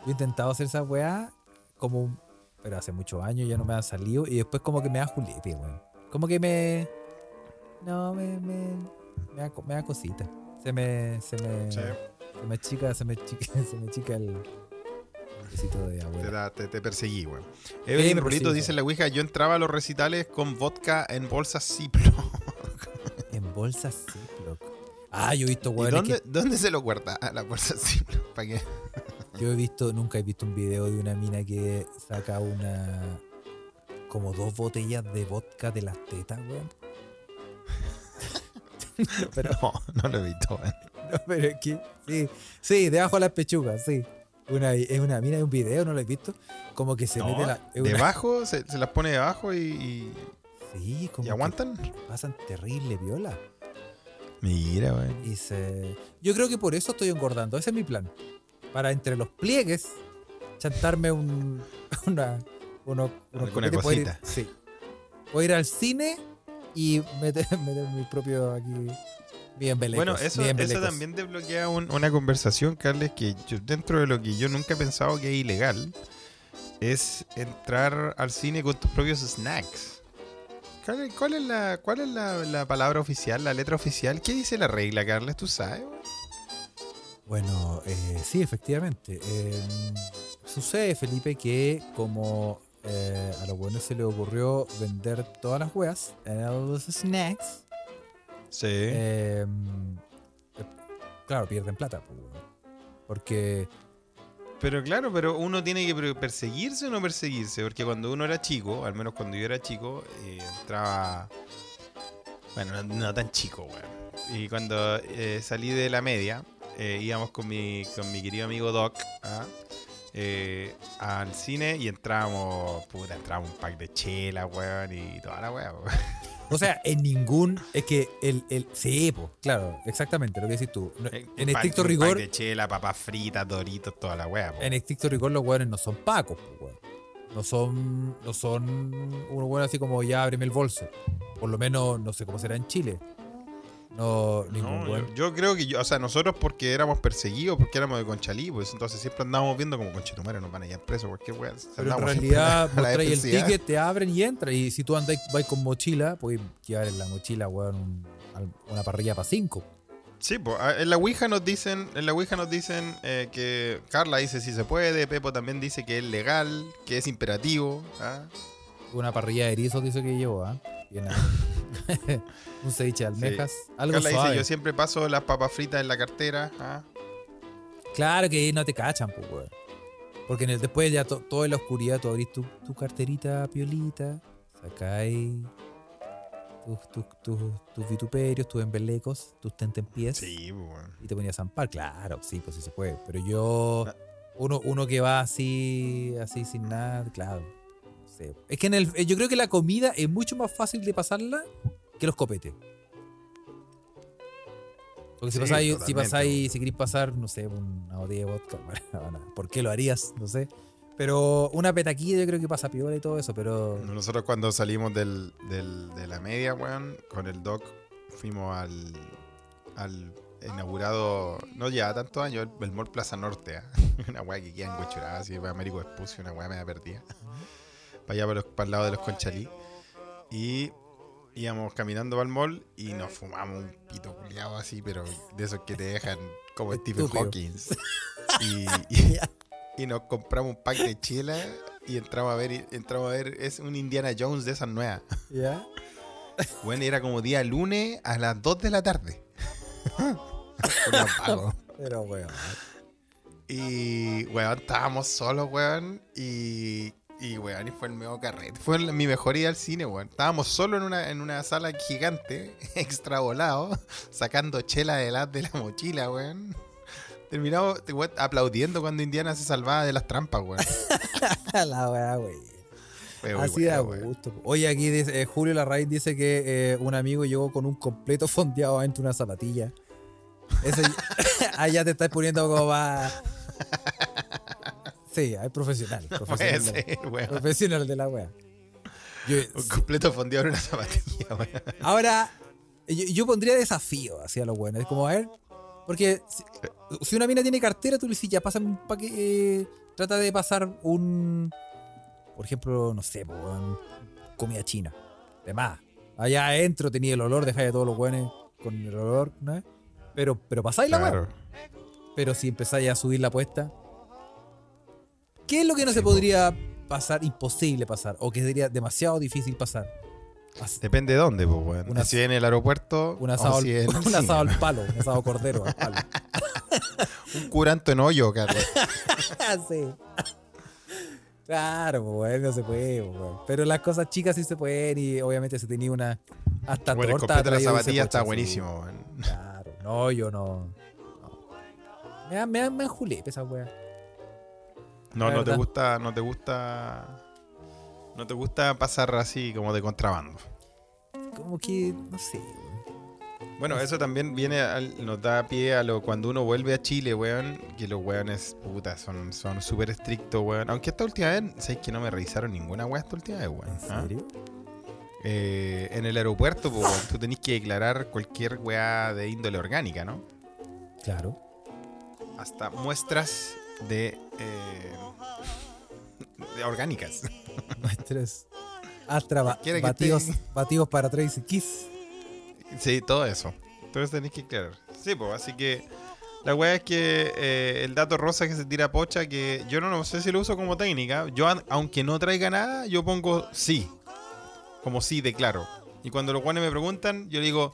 Yo he intentado hacer esa weá como Pero hace muchos años ya no me han salido. Y después como que me da julepe, weón. Como que me. No, me. Me, me, da, me da cosita. Se me. Se me. Sí, Se me chica, se me chica, se me chica el. te, da- te, te perseguí, weón. Evelyn Rulito dice en la Ouija, yo entraba a los recitales con vodka en bolsas Ziploc. En bolsas Ziploc. Ah, yo he visto ¿Y weones dónde, dónde se lo guarda a la bolsa Ziploc? ¿Para qué? Yo he visto, nunca he visto un video de una mina que saca una. como dos botellas de vodka de las tetas, weón. pero, No, no lo he visto, weón. no, pero es que, sí, sí, debajo de las pechugas, sí. Una, es una, mira, hay un video, ¿no lo has visto? Como que se No, mete la. es una- debajo, se, se las pone debajo y, y, sí, como y que aguantan. pasan terrible viola. Mira, weón. Y se... Yo creo que por eso estoy engordando. Ese es mi plan. Para entre los pliegues, chantarme un, una, uno, unos Alguna copetes, poder ir- cosita. sí. Voy a ir al cine y meter, meter mi propio aquí. Bien belecos. Bueno, eso, bien eso también desbloquea un- una conversación, Carles, que yo, dentro de lo que yo nunca he pensado que es ilegal, es entrar al cine con tus propios snacks. Carles, ¿Cuál es, la, cuál es la, la palabra oficial, la letra oficial? ¿Qué dice la regla, Carles? ¿Tú sabes? Bueno, eh, sí, efectivamente. Eh, sucede, Felipe, que como eh, a los buenos se le ocurrió vender todas las weas, eh, los snacks, Sí. eh, eh, claro, pierden plata. Porque, Pero claro, pero uno tiene que perseguirse o no perseguirse, porque cuando uno era chico, al menos cuando yo era chico, eh, entraba... Bueno, no, no tan chico, weón. Y cuando eh, salí de la media, eh, íbamos con mi, con mi querido amigo Doc ¿ah? Eh, al cine y entrábamos, puta, entrábamos un pack de chela, weón, y toda la weón. o sea, en ningún. Es que el. el sí, pues, claro, exactamente lo que decís tú. No, En estricto rigor, de chela, papas fritas, doritos, toda la weón. en estricto rigor, los weones no son pacos, weón. No son. No son unos weones así como ya ábreme el bolso. Por lo menos, no sé cómo será en Chile. No, ningún No, yo, yo creo que yo, o sea, nosotros porque éramos perseguidos, porque éramos de Conchalí, pues entonces siempre andábamos viendo como conchetumare nos van a llevar preso, cualquier weá. Pero en realidad, vos traes el ticket, te abren y entras. Y si tú andas vais con mochila, puedes llevar en la mochila, weón, un- una parrilla para cinco. Sí, pues en la Ouija nos dicen, en la Ouija nos dicen eh, que Carla dice si se puede, Pepo también dice que es legal, que es imperativo. ¿ah? Una parrilla de erizos dice que llevo, ¿ah? Ah. un ceviche de almejas. Algo Carla suave. dice yo siempre paso las papas fritas en la cartera. ¿ah? Claro que no te cachan, pues, weón. Porque en el, después ya to- todo en la oscuridad tú abrís tu, tu carterita piolita, sacáis tus, tus, tus, tus vituperios, tus embelecos, tus tentempiés. Sí, weón. y te ponías a zampar. Claro, sí, pues sí se puede. Pero yo, Ah. uno, uno que va así, así sin nada, claro. Es que en el, yo creo que la comida es mucho más fácil de pasarla que los copetes. Porque si Sí, pasáis, si pasáis, si queréis pasar, no sé, una botella de vodka, bueno, ¿por qué lo harías? No sé. Pero una petaquilla yo creo que pasa piola y todo eso, pero Nosotros cuando salimos del, del- de la media, weón, con el doc, fuimos al, al inaugurado, no lleva tantos años, el, el Mall Plaza Norte, ¿ah? una weá que queda en así Américo Vespucio, una weá media perdida. Para allá, para, los- para el lado de los Conchalí. Y íbamos caminando para el mall y nos fumamos un pito culiado así, pero de esos que te dejan como Stephen. Hawking. Y, y- y nos compramos un pack de chela y entramos a ver, entramos a ver, es un Indiana Jones de esas nuevas. ¿Ya? Bueno, era como día lunes a las 2 de la tarde. Pero weón. Y, weón, estábamos solos, weón. Y, y weón, y fue el medio carrete. Fue el- mi mejor ida al cine, weón. Estábamos solos en una, en una sala gigante, extra volado, sacando chela de la, de la mochila, weón. Terminamos te- weón, aplaudiendo cuando Indiana se salvaba de las trampas, weón. La weá, muy Así da weón. gusto. Oye, aquí dice, eh, Julio Larraín dice que eh, un amigo llegó con un completo fondeado adentro de una zapatilla. Eso ahí ya te estás poniendo como va. Sí, hay profesional. Puede Profesional, de, ser, weón. profesional de la wea. Yo- Un completo fondeado en una zapatilla, weón. ahora, yo, yo pondría desafío hacia los buenos. Es como, a ver, porque si, si una mina tiene cartera, tú le dices, ya, pásame un paquete. trata de pasar un. Por ejemplo, no sé, comida china. De más. Allá adentro tenía el olor, dejáis a todos los buenos con el olor, ¿no? Pero, pero pasáis la. Claro. Pero si empezáis a subir la apuesta, ¿qué es lo que no Sí, se po. podría pasar, imposible pasar, o que sería demasiado difícil pasar? As- Depende de dónde, pues, weón. Una- si en el aeropuerto, Un asado, al, si en el un cine, asado al weón. palo, un asado cordero al palo. Un curanto en hoyo, Carlos. sí. Claro, pues, no se puede, pues, weón. Pero las cosas chicas sí se pueden y obviamente se tenía una. Hasta Bueno, el torta. completo de la traído ese zapatilla está sí. buenísimo. Claro, no, yo no. no. Me me me julepe esa wea. No, no te gusta, no te gusta. No te gusta pasar así como de contrabando. Como que, no sé. Bueno, eso también viene, al- nos da pie a lo cuando uno vuelve a Chile, weón, que los weones, puta, son son súper estrictos, weón. Aunque esta última vez, sabéis que no me revisaron ninguna weá esta última vez, weón. ¿En ¿ah? serio? Eh, en el aeropuerto, pues, weón, tú tenés que declarar cualquier weá de índole orgánica, ¿no? Claro. Hasta muestras de, eh, orgánicas. Nuestros Astra ba- que batidos, te- batidos para Tracy Kiss. Sí, todo eso. Entonces tenés que aclarar. Sí, pues, así que la weá es que eh, el dato rosa que se tira pocha, que yo no, no sé si lo uso como técnica. Yo, aunque no traiga nada, yo pongo sí. Como sí, declaro. Y cuando los guanes me preguntan, yo digo,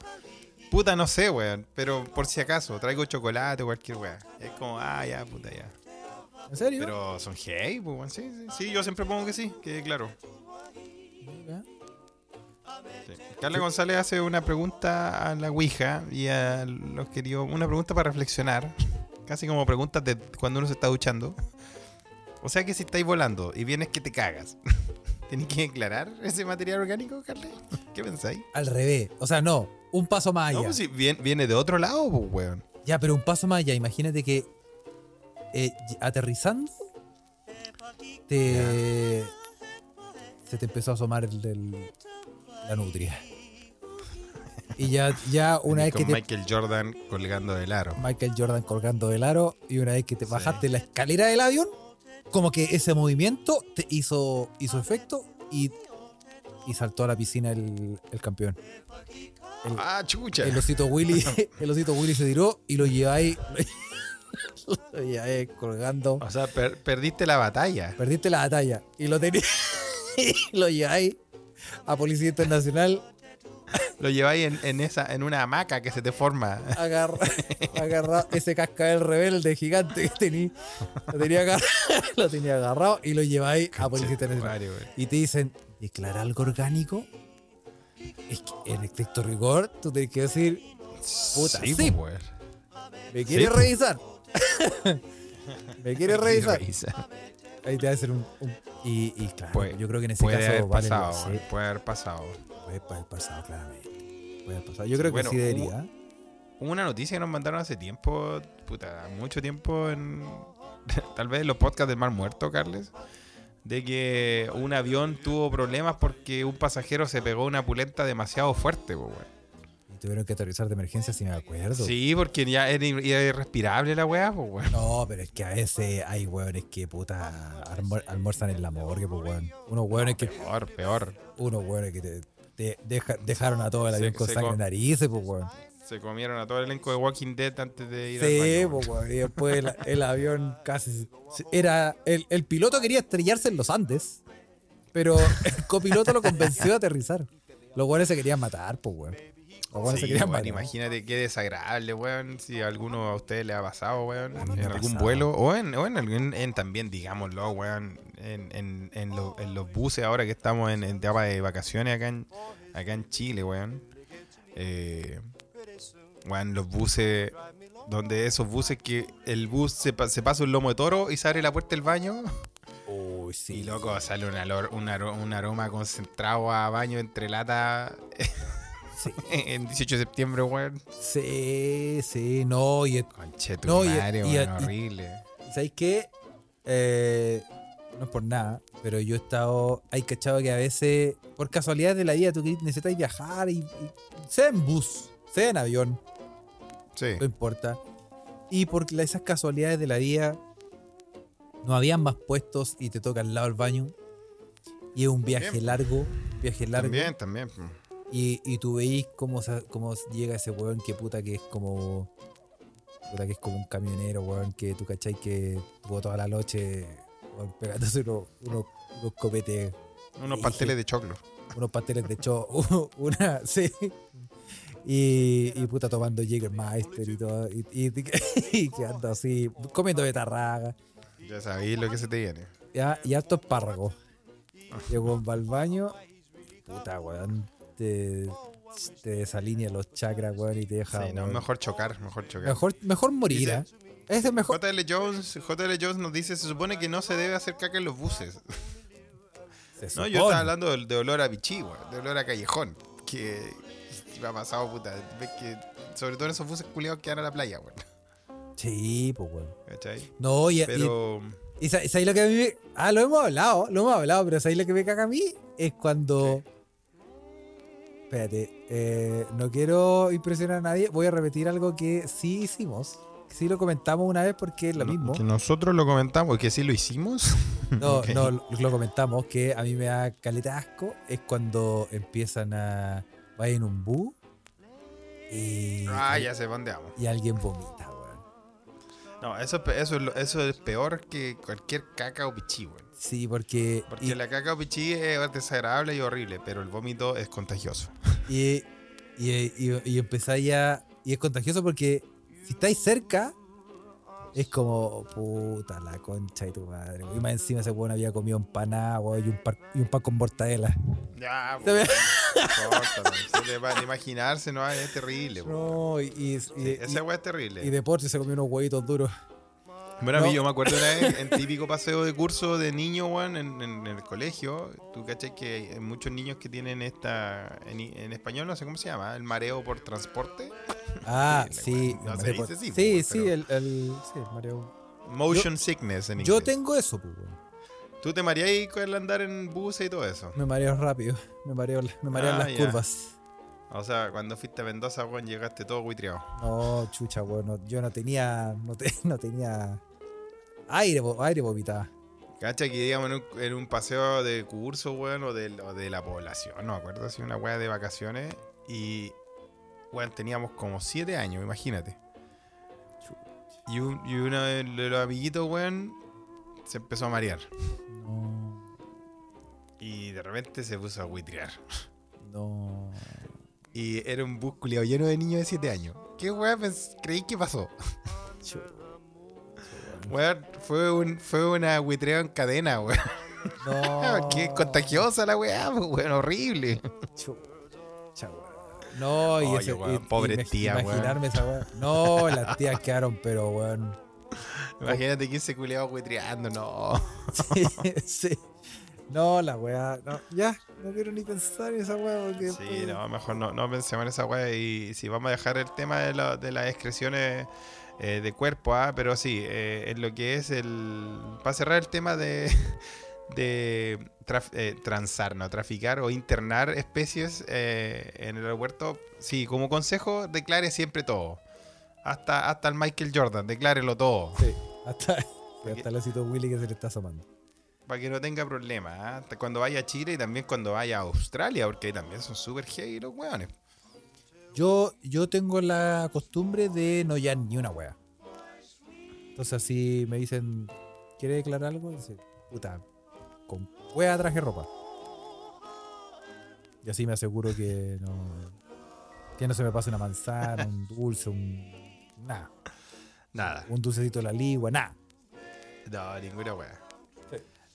puta, no sé, weón. Pero por si acaso, traigo chocolate o cualquier weá. Es como, ah, ya, puta, ya. ¿En serio? Pero son gay, pues. Sí, sí, sí, yo siempre pongo que sí, que claro. Mira. Sí. Carla González hace una pregunta a la Ouija y a los queridos. Una pregunta para reflexionar. Casi como preguntas de cuando uno se está duchando. O sea que si estáis volando y vienes que te cagas, ¿tenéis que declarar ese material orgánico, Carla? ¿Qué pensáis? Al revés. O sea, no. Un paso más allá. No, pues si viene, viene de otro lado, pues, weón. Ya, pero un paso más allá. Imagínate que eh, aterrizando te se te empezó a asomar el, del- la nutria. Y ya, ya una vez con que te, Michael Jordan colgando del aro. Michael Jordan colgando del aro y una vez que te Sí. bajaste la escalera del avión, como que ese movimiento te hizo, hizo efecto y, y saltó a la piscina el, el campeón. El, Ah, chucha. el osito Willy, el osito Willy se tiró y lo lleváis, lo lleváis colgando. O sea, per- perdiste la batalla. Perdiste la batalla y lo tenías, lo lleváis a Policía Internacional Lo lleváis en, en esa, en una hamaca que se te forma. agarra, agarra ese cascabel rebelde gigante que tenía, lo tenía agarrado, lo tenía agarrado y lo lleváis a Policía Internacional. Y te dicen, ¿declara algo orgánico? Es que en estricto rigor tú tienes que decir, Puta, sí. pues, weón. ¿me quieres Sí. revisar? ¿Me quieres revisar? Revisa. Ahí te va a hacer un... un- y, y claro, yo creo que en ese Puede caso haber vale pasado, sí, puede haber pasado. puede, haber pasado claramente. Puede haber pasado. Yo creo que sí debería. Hubo una noticia que nos mandaron hace tiempo, puta, mucho tiempo en. Tal vez en los podcasts del Mar Muerto, Carles. De que un avión tuvo problemas porque un pasajero se pegó una pulenta demasiado fuerte, weón. Y tuvieron que aterrizar de emergencia, si me acuerdo. Sí, porque ya era ir- era irrespirable la weá, po, weón. No, pero es que a veces hay hueones que puta almuer- almuerzan en la morgue, pues weón. Unos hueones que, Peor, peor. unos hueones que te, te deja- dejaron a todo el Se- avión con se sangre en narices, pues weón. Se comieron a todo el elenco de Walking Dead antes de ir Sí, al baño. pues weón. Y después el, el avión casi. Era. El, el piloto quería estrellarse en los Andes, pero el copiloto lo convenció de aterrizar. Los hueones se querían matar, pues weón. Se Sí, querían matar. imagínate qué desagradable, weón. Si a alguno a ustedes le ha pasado, weón, en algún pasado. vuelo, o en, o en, algún- en también, digámoslo, weón, en, en, en, lo- en los buses ahora que estamos en, en etapa de vacaciones acá en, acá en Chile, weón. Eh, weón, los buses, donde esos buses que el bus se, se pasa un lomo de toro y se abre la puerta del baño. Uy, sí. Y loco, sale un, alor- un, aro- un aroma concentrado a baño entre lata Sí. en 18 de septiembre, weón. Sí, sí, no, y Conche tu No, y- horrible. ¿Sabéis qué? Eh, no es por nada, pero yo he estado. Hay cachado que a veces, por casualidad de la vida, tú necesitas viajar y, y sea en bus, sea en avión, Sí. no importa. Y por esas casualidades de la vida, no habían más puestos y te toca al lado del baño. Y es un viaje largo, viaje largo. También, también. Y, y tú veis cómo, cómo llega ese weón que puta que es como. Puta que es como un camionero, weón, que tú cachai que tuvo toda la noche weón, pegándose unos, unos, unos copetes, Unos pasteles de choclo. unos pasteles de hecho, una, sí. Y, y puta tomando Jägermeister y todo, y, y, y quedando así, comiendo betarraga. Ya sabéis lo que se te viene. ya, y harto espárrago. Llegó al baño, puta, weón, te, te desalinea los chakras, weón, y te deja. Sí, no, weón. mejor chocar, mejor chocar. mejor, mejor morir, ¿eh? Es el mejor. JL Jones, JL Jones nos dice, se supone que no se debe hacer caca en los buses. se No, yo estaba hablando de, de olor a bichí, weón, de olor a callejón. Que me ha pasado, puta. Ves que, sobre todo en esos buses culiados que van a la playa, weón. Sí, pues, weón. ¿Cachai? No, y, y- Pero. y, ¿sabes lo que a mí me- Ah, lo hemos hablado, lo hemos hablado, pero ¿sabes lo que me caga a mí? Es cuando. Espérate, eh, no quiero impresionar a nadie. Voy a repetir algo que sí hicimos. Sí lo comentamos una vez porque es lo no- mismo. Que nosotros lo comentamos, que sí lo hicimos. No, no, lo, comentamos, que a mí me da caleta asco es cuando empiezan a... Vayan en un bus y, Ah, ya sé pa' dónde vamos. y alguien vomita, weón. No, eso, eso, eso es peor que cualquier caca o pichí, weón. Sí, porque... Porque y- la caca pichí es desagradable y horrible, pero el vómito es contagioso. Y, y, y, y empezáis a. Y es contagioso porque si estáis cerca, es como puta la concha de tu madre. Y más encima ese weón había comido empanada weón, y un y un pan con mortadela. Ya, a imaginarse, no, es terrible. weón. No, y, y, y- esa weá es terrible. y deporte se comió unos huevitos duros. Bueno, a mí No. yo me acuerdo una vez en típico paseo de curso de niño, weón, en, en el colegio. Tú cachai que hay muchos niños que tienen esta. En, en español no sé cómo se llama, el mareo por transporte. Ah, Sí, sí. no el se deporte. dice así, sí, pues, sí, el, el, sí, el mareo. Motion sickness en inglés. Yo tengo eso, pues, weón. ¿Tú te mareáis con el andar en buses y todo eso? Me mareo rápido. Me mareo, me marean Ah, las curvas. O sea, cuando fuiste a Mendoza, weón, llegaste todo buitreado. No, chucha, weón. no- yo no tenía. No, te- no tenía. Aire, aire vomitaba. Cacha que digamos en un, en un paseo de curso, weón, o de, o de la población, no me acuerdo si una weá de vacaciones. Y, weón, teníamos como siete años, imagínate. Y, un- y uno de los amiguitos, weón, se empezó a marear. No. Y de repente se puso a buitrear. No. Y era un bus lleno de niños de siete años. ¿Qué weón pens- creí que pasó? Weón, fue, un, fue una buitreo en cadena, weón. No. Qué contagiosa la weá, pues, weón, horrible. Chucha, weón. No, y Oye, ese. weón, y- pobre y tía, weón. Imaginarme esa weón. No, las tías quedaron, pero weón. Imagínate que ese culiao buitreando, no. Sí, sí. No, la weá. No, ya, no quiero ni pensar en esa weá porque. Sí, pues, no, mejor no, no pensemos en esa weá. Y si vamos a dejar el tema de, la- de las excreciones eh, de cuerpo, ah, pero sí, eh, en lo que es el. Para cerrar el tema de. de traf- eh, transar, no, traficar o internar especies en el aeropuerto, sí, como consejo, declare siempre todo. Hasta, hasta el Michael Jordan, declárelo todo. Sí, hasta, hasta el osito Willy que se le está asomando. Para que no tenga problemas. ¿ah? Hasta cuando vaya a Chile y también cuando vaya a Australia, porque ahí también son súper heavy los weones. Yo, yo tengo la costumbre de no ya ni una wea. Entonces así me dicen, ¿quiere declarar algo? Dice, puta, con wea traje ropa. Y así me aseguro que no, que no se me pase una manzana, un dulce, un... Nada. Nada. Un dulcecito de la ligua, nada. No, ninguna wea.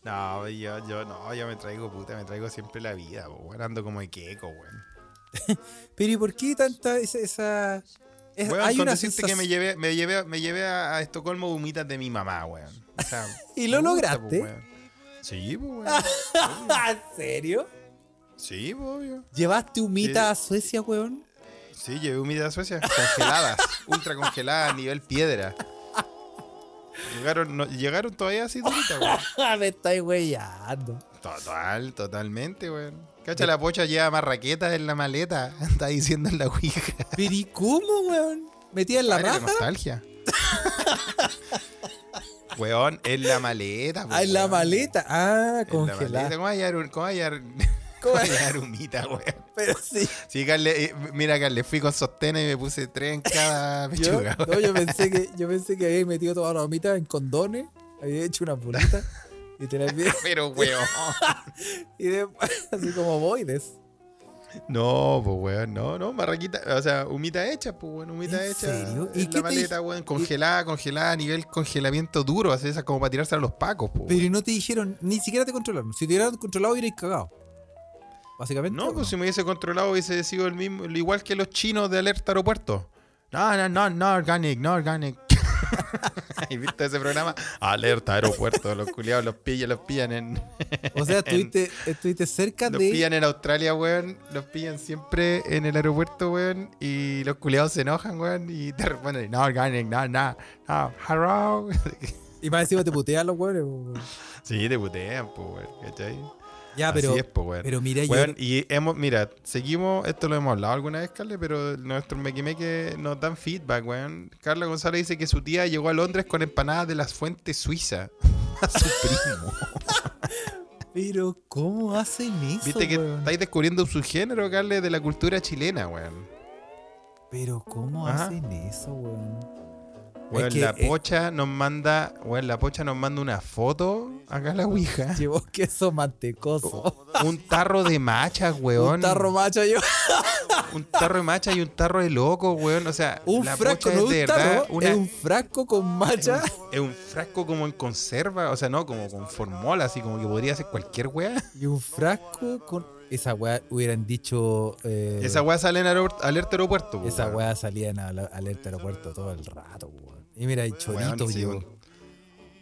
No, yo, yo no, yo me traigo puta, me traigo siempre la vida, weón. Ando como de queco, weón. Pero ¿y por qué tanta esa... esa es- Weón, hay con una decirte que me sensación- llevé, me llevé, me llevé a, a Estocolmo vomitas de mi mamá, weón. O sea, ¿Y lo lograste? weón. Sí, pues, weón. ¿En serio? Sí, po, obvio. ¿Llevaste humita Sí. a Suecia, weón? Sí, llevé humidas a Suecia, congeladas, ultra congeladas a nivel piedra. Llegaron, no- llegaron todavía así duritas, weón. me estáis weyando. Total, totalmente, weón. Cacha, la pocha lleva más raquetas en la maleta. Está diciendo en la ouija. ¿Pero y cómo, weón? ¿Metía en la qué raja? nostalgia. weón, en la maleta. po, Ah, en la weón. maleta. Ah, congelada. ¿Cómo va a llevar, un- cómo va a llevar, ¿Cómo cómo va a va- llevar humita, weón? Pero sí. Sí, Carle, eh, mira, Carle, fui con sostén y me puse tres en cada Yo, pechuga. no, yo pensé que yo pensé que había metido toda la gomita en condones, había hecho una purita y te la había- Pero, weón. y después así como boides. No, pues weón, no, no, marraquita, o sea, humita hecha, pues weón, humita ¿En hecha. serio? ¿Y en qué la maleta, weón, congelada, congelada a nivel congelamiento duro, así esa como para tirarse a los pacos, pues. Pero no te dijeron, ni siquiera te controlaron. Si te hubieran controlado, hubierais cagado. Básicamente. No, ¿o pues si me hubiese controlado hubiese sido el mismo, igual que los chinos de alerta aeropuerto. No, no, no, no organic, no organic. ¿Y viste ese programa? Alerta aeropuerto, los culiados los pillan, los pillan en. O sea, estuviste, estuviste cerca Los de. pillan en Australia, weón. Los pillan siempre en el aeropuerto, weón. Y los culiados se enojan, weón. Y te responden, no organic, no, no, no, hello. Y más encima te putean los weón. Sí, te putean, pues, weón, ¿cachai? Ya, pero. Es, weón. Pero mira, Weón, yo. y hemos, mira, seguimos, esto lo hemos hablado alguna vez, Carle, pero nuestros mequimeques nos dan feedback, weón. Carla González dice que su tía llegó a Londres con empanadas de las fuentes suizas. A su primo. Pero, ¿cómo hacen eso? Viste que weón? estáis descubriendo su género, Carle, de la cultura chilena, weón. Pero, ¿cómo Ajá. hacen eso, weón? Weón, Es que, la eh, pocha nos manda, weón, la pocha nos manda una foto acá a la Ouija. Llevó queso mantecoso. Un tarro de machas, weón. Un tarro macho yo. Un tarro de macha y un tarro de loco, weón. O sea, Un la frasco, pocha no es un de verdad tarro. una, Es un frasco con macha. Es un frasco como en conserva, o sea, no, como con formol, así como que podría ser cualquier weá. Y un frasco con. Esa weá hubieran dicho. eh, Esa weá sale en alerta aeropuerto. Esa weá salía en al- alerta aeropuerto todo el rato, weón. Y mira, hay Weón, chorito sí, llevo.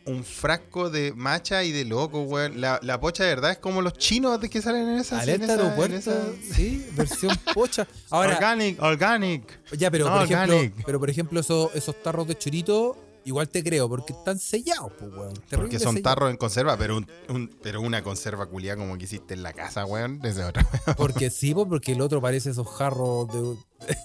un, frasco de macha y de loco, weón. La, la pocha de verdad es como los chinos de que salen en esa en Alerta aeropuerto, esa- sí, versión pocha. Ahora, organic, organic. ya, pero no, por ejemplo, pero por ejemplo, esos, esos tarros de chorito, igual te creo, porque están sellados, pues, weón. Porque son sellado. tarros en conserva, pero un, un- pero una conserva culiada como que hiciste en la casa, weón. Esa es otra. Porque sí, pues, porque el otro parece esos jarros de.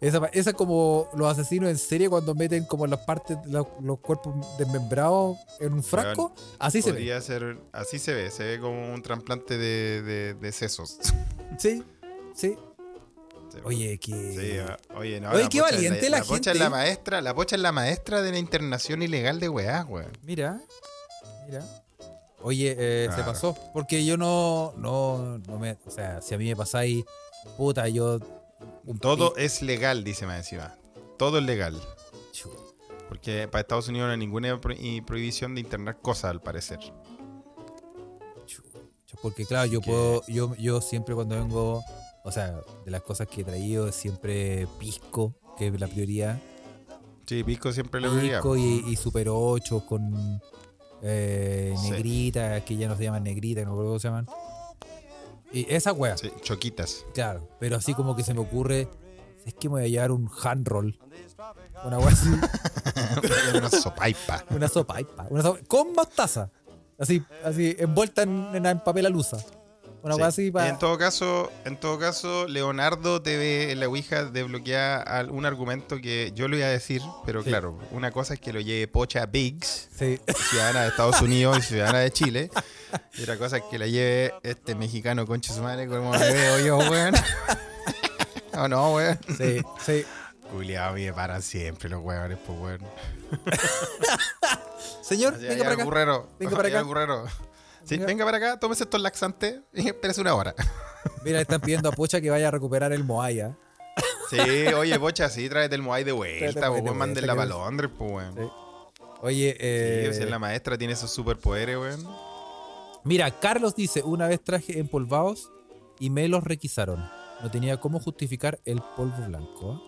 Esa, esa como los asesinos en serie cuando meten como las partes, los, los cuerpos desmembrados en un frasco. así se ve. Podría ser, así se ve, se ve como un trasplante de, de, de sesos. Sí, sí. Oye, que. Sí, ah, oye, no. Oye, qué valiente la la pocha es gente. la maestra, la pocha es la maestra de la internación ilegal de weá, weón. Mira, mira. Oye, eh, se pasó. Porque yo no, no, no me. O sea, si a mí me pasáis, puta, yo. Todo es legal, dice más encima. Todo es legal. Porque para Estados Unidos no hay ninguna pro- prohibición de internar cosas, al parecer. Porque claro, yo puedo. Yo, yo siempre cuando vengo. O sea, de las cosas que he traído siempre pisco, que es la prioridad. Sí, Pisco siempre le diría. Pisco y, y Super 8 con eh, Sí. negrita, que ya no se llaman negrita, no recuerdo cómo se llaman. Y esa wea. Sí, choquitas. Claro, pero así como que se me ocurre, es que me voy a llevar un hand roll. Una wea así, una sopaipa. una sopa, una sopa con mostaza. Así, así, envuelta en, en- en papel alusa. Una Sí. wea así para. En todo caso, en todo caso, Leonardo TV en la Ouija desbloquea al- un argumento que yo le voy a decir, pero Sí. claro, una cosa es que lo lleve Pocha Biggs, Sí. ciudadana de Estados Unidos y ciudadana de Chile, y otra cosa es que la lleve este mexicano conche su madre como me veo yo, weón. ¿O no, weón? Sí, sí. Culeado, me paran siempre los weones, pues weón. Señor, Así, venga para acá. burrero. Venga para acá. burrero. Sí, Venga. venga para acá, tómese estos laxantes y espérese una hora. Mira, están pidiendo a Pocha que vaya a recuperar el Moaya. Sí, oye, pocha, sí, tráete el Moai de vuelta, pues, de manden la vuelta, para Londres, pues, weón. Sí. Oye, Sí, eh, o sea, la maestra tiene esos superpoderes, weón. Mira, Carlos dice, una vez traje empolvados y me los requisaron. No tenía cómo justificar el polvo blanco.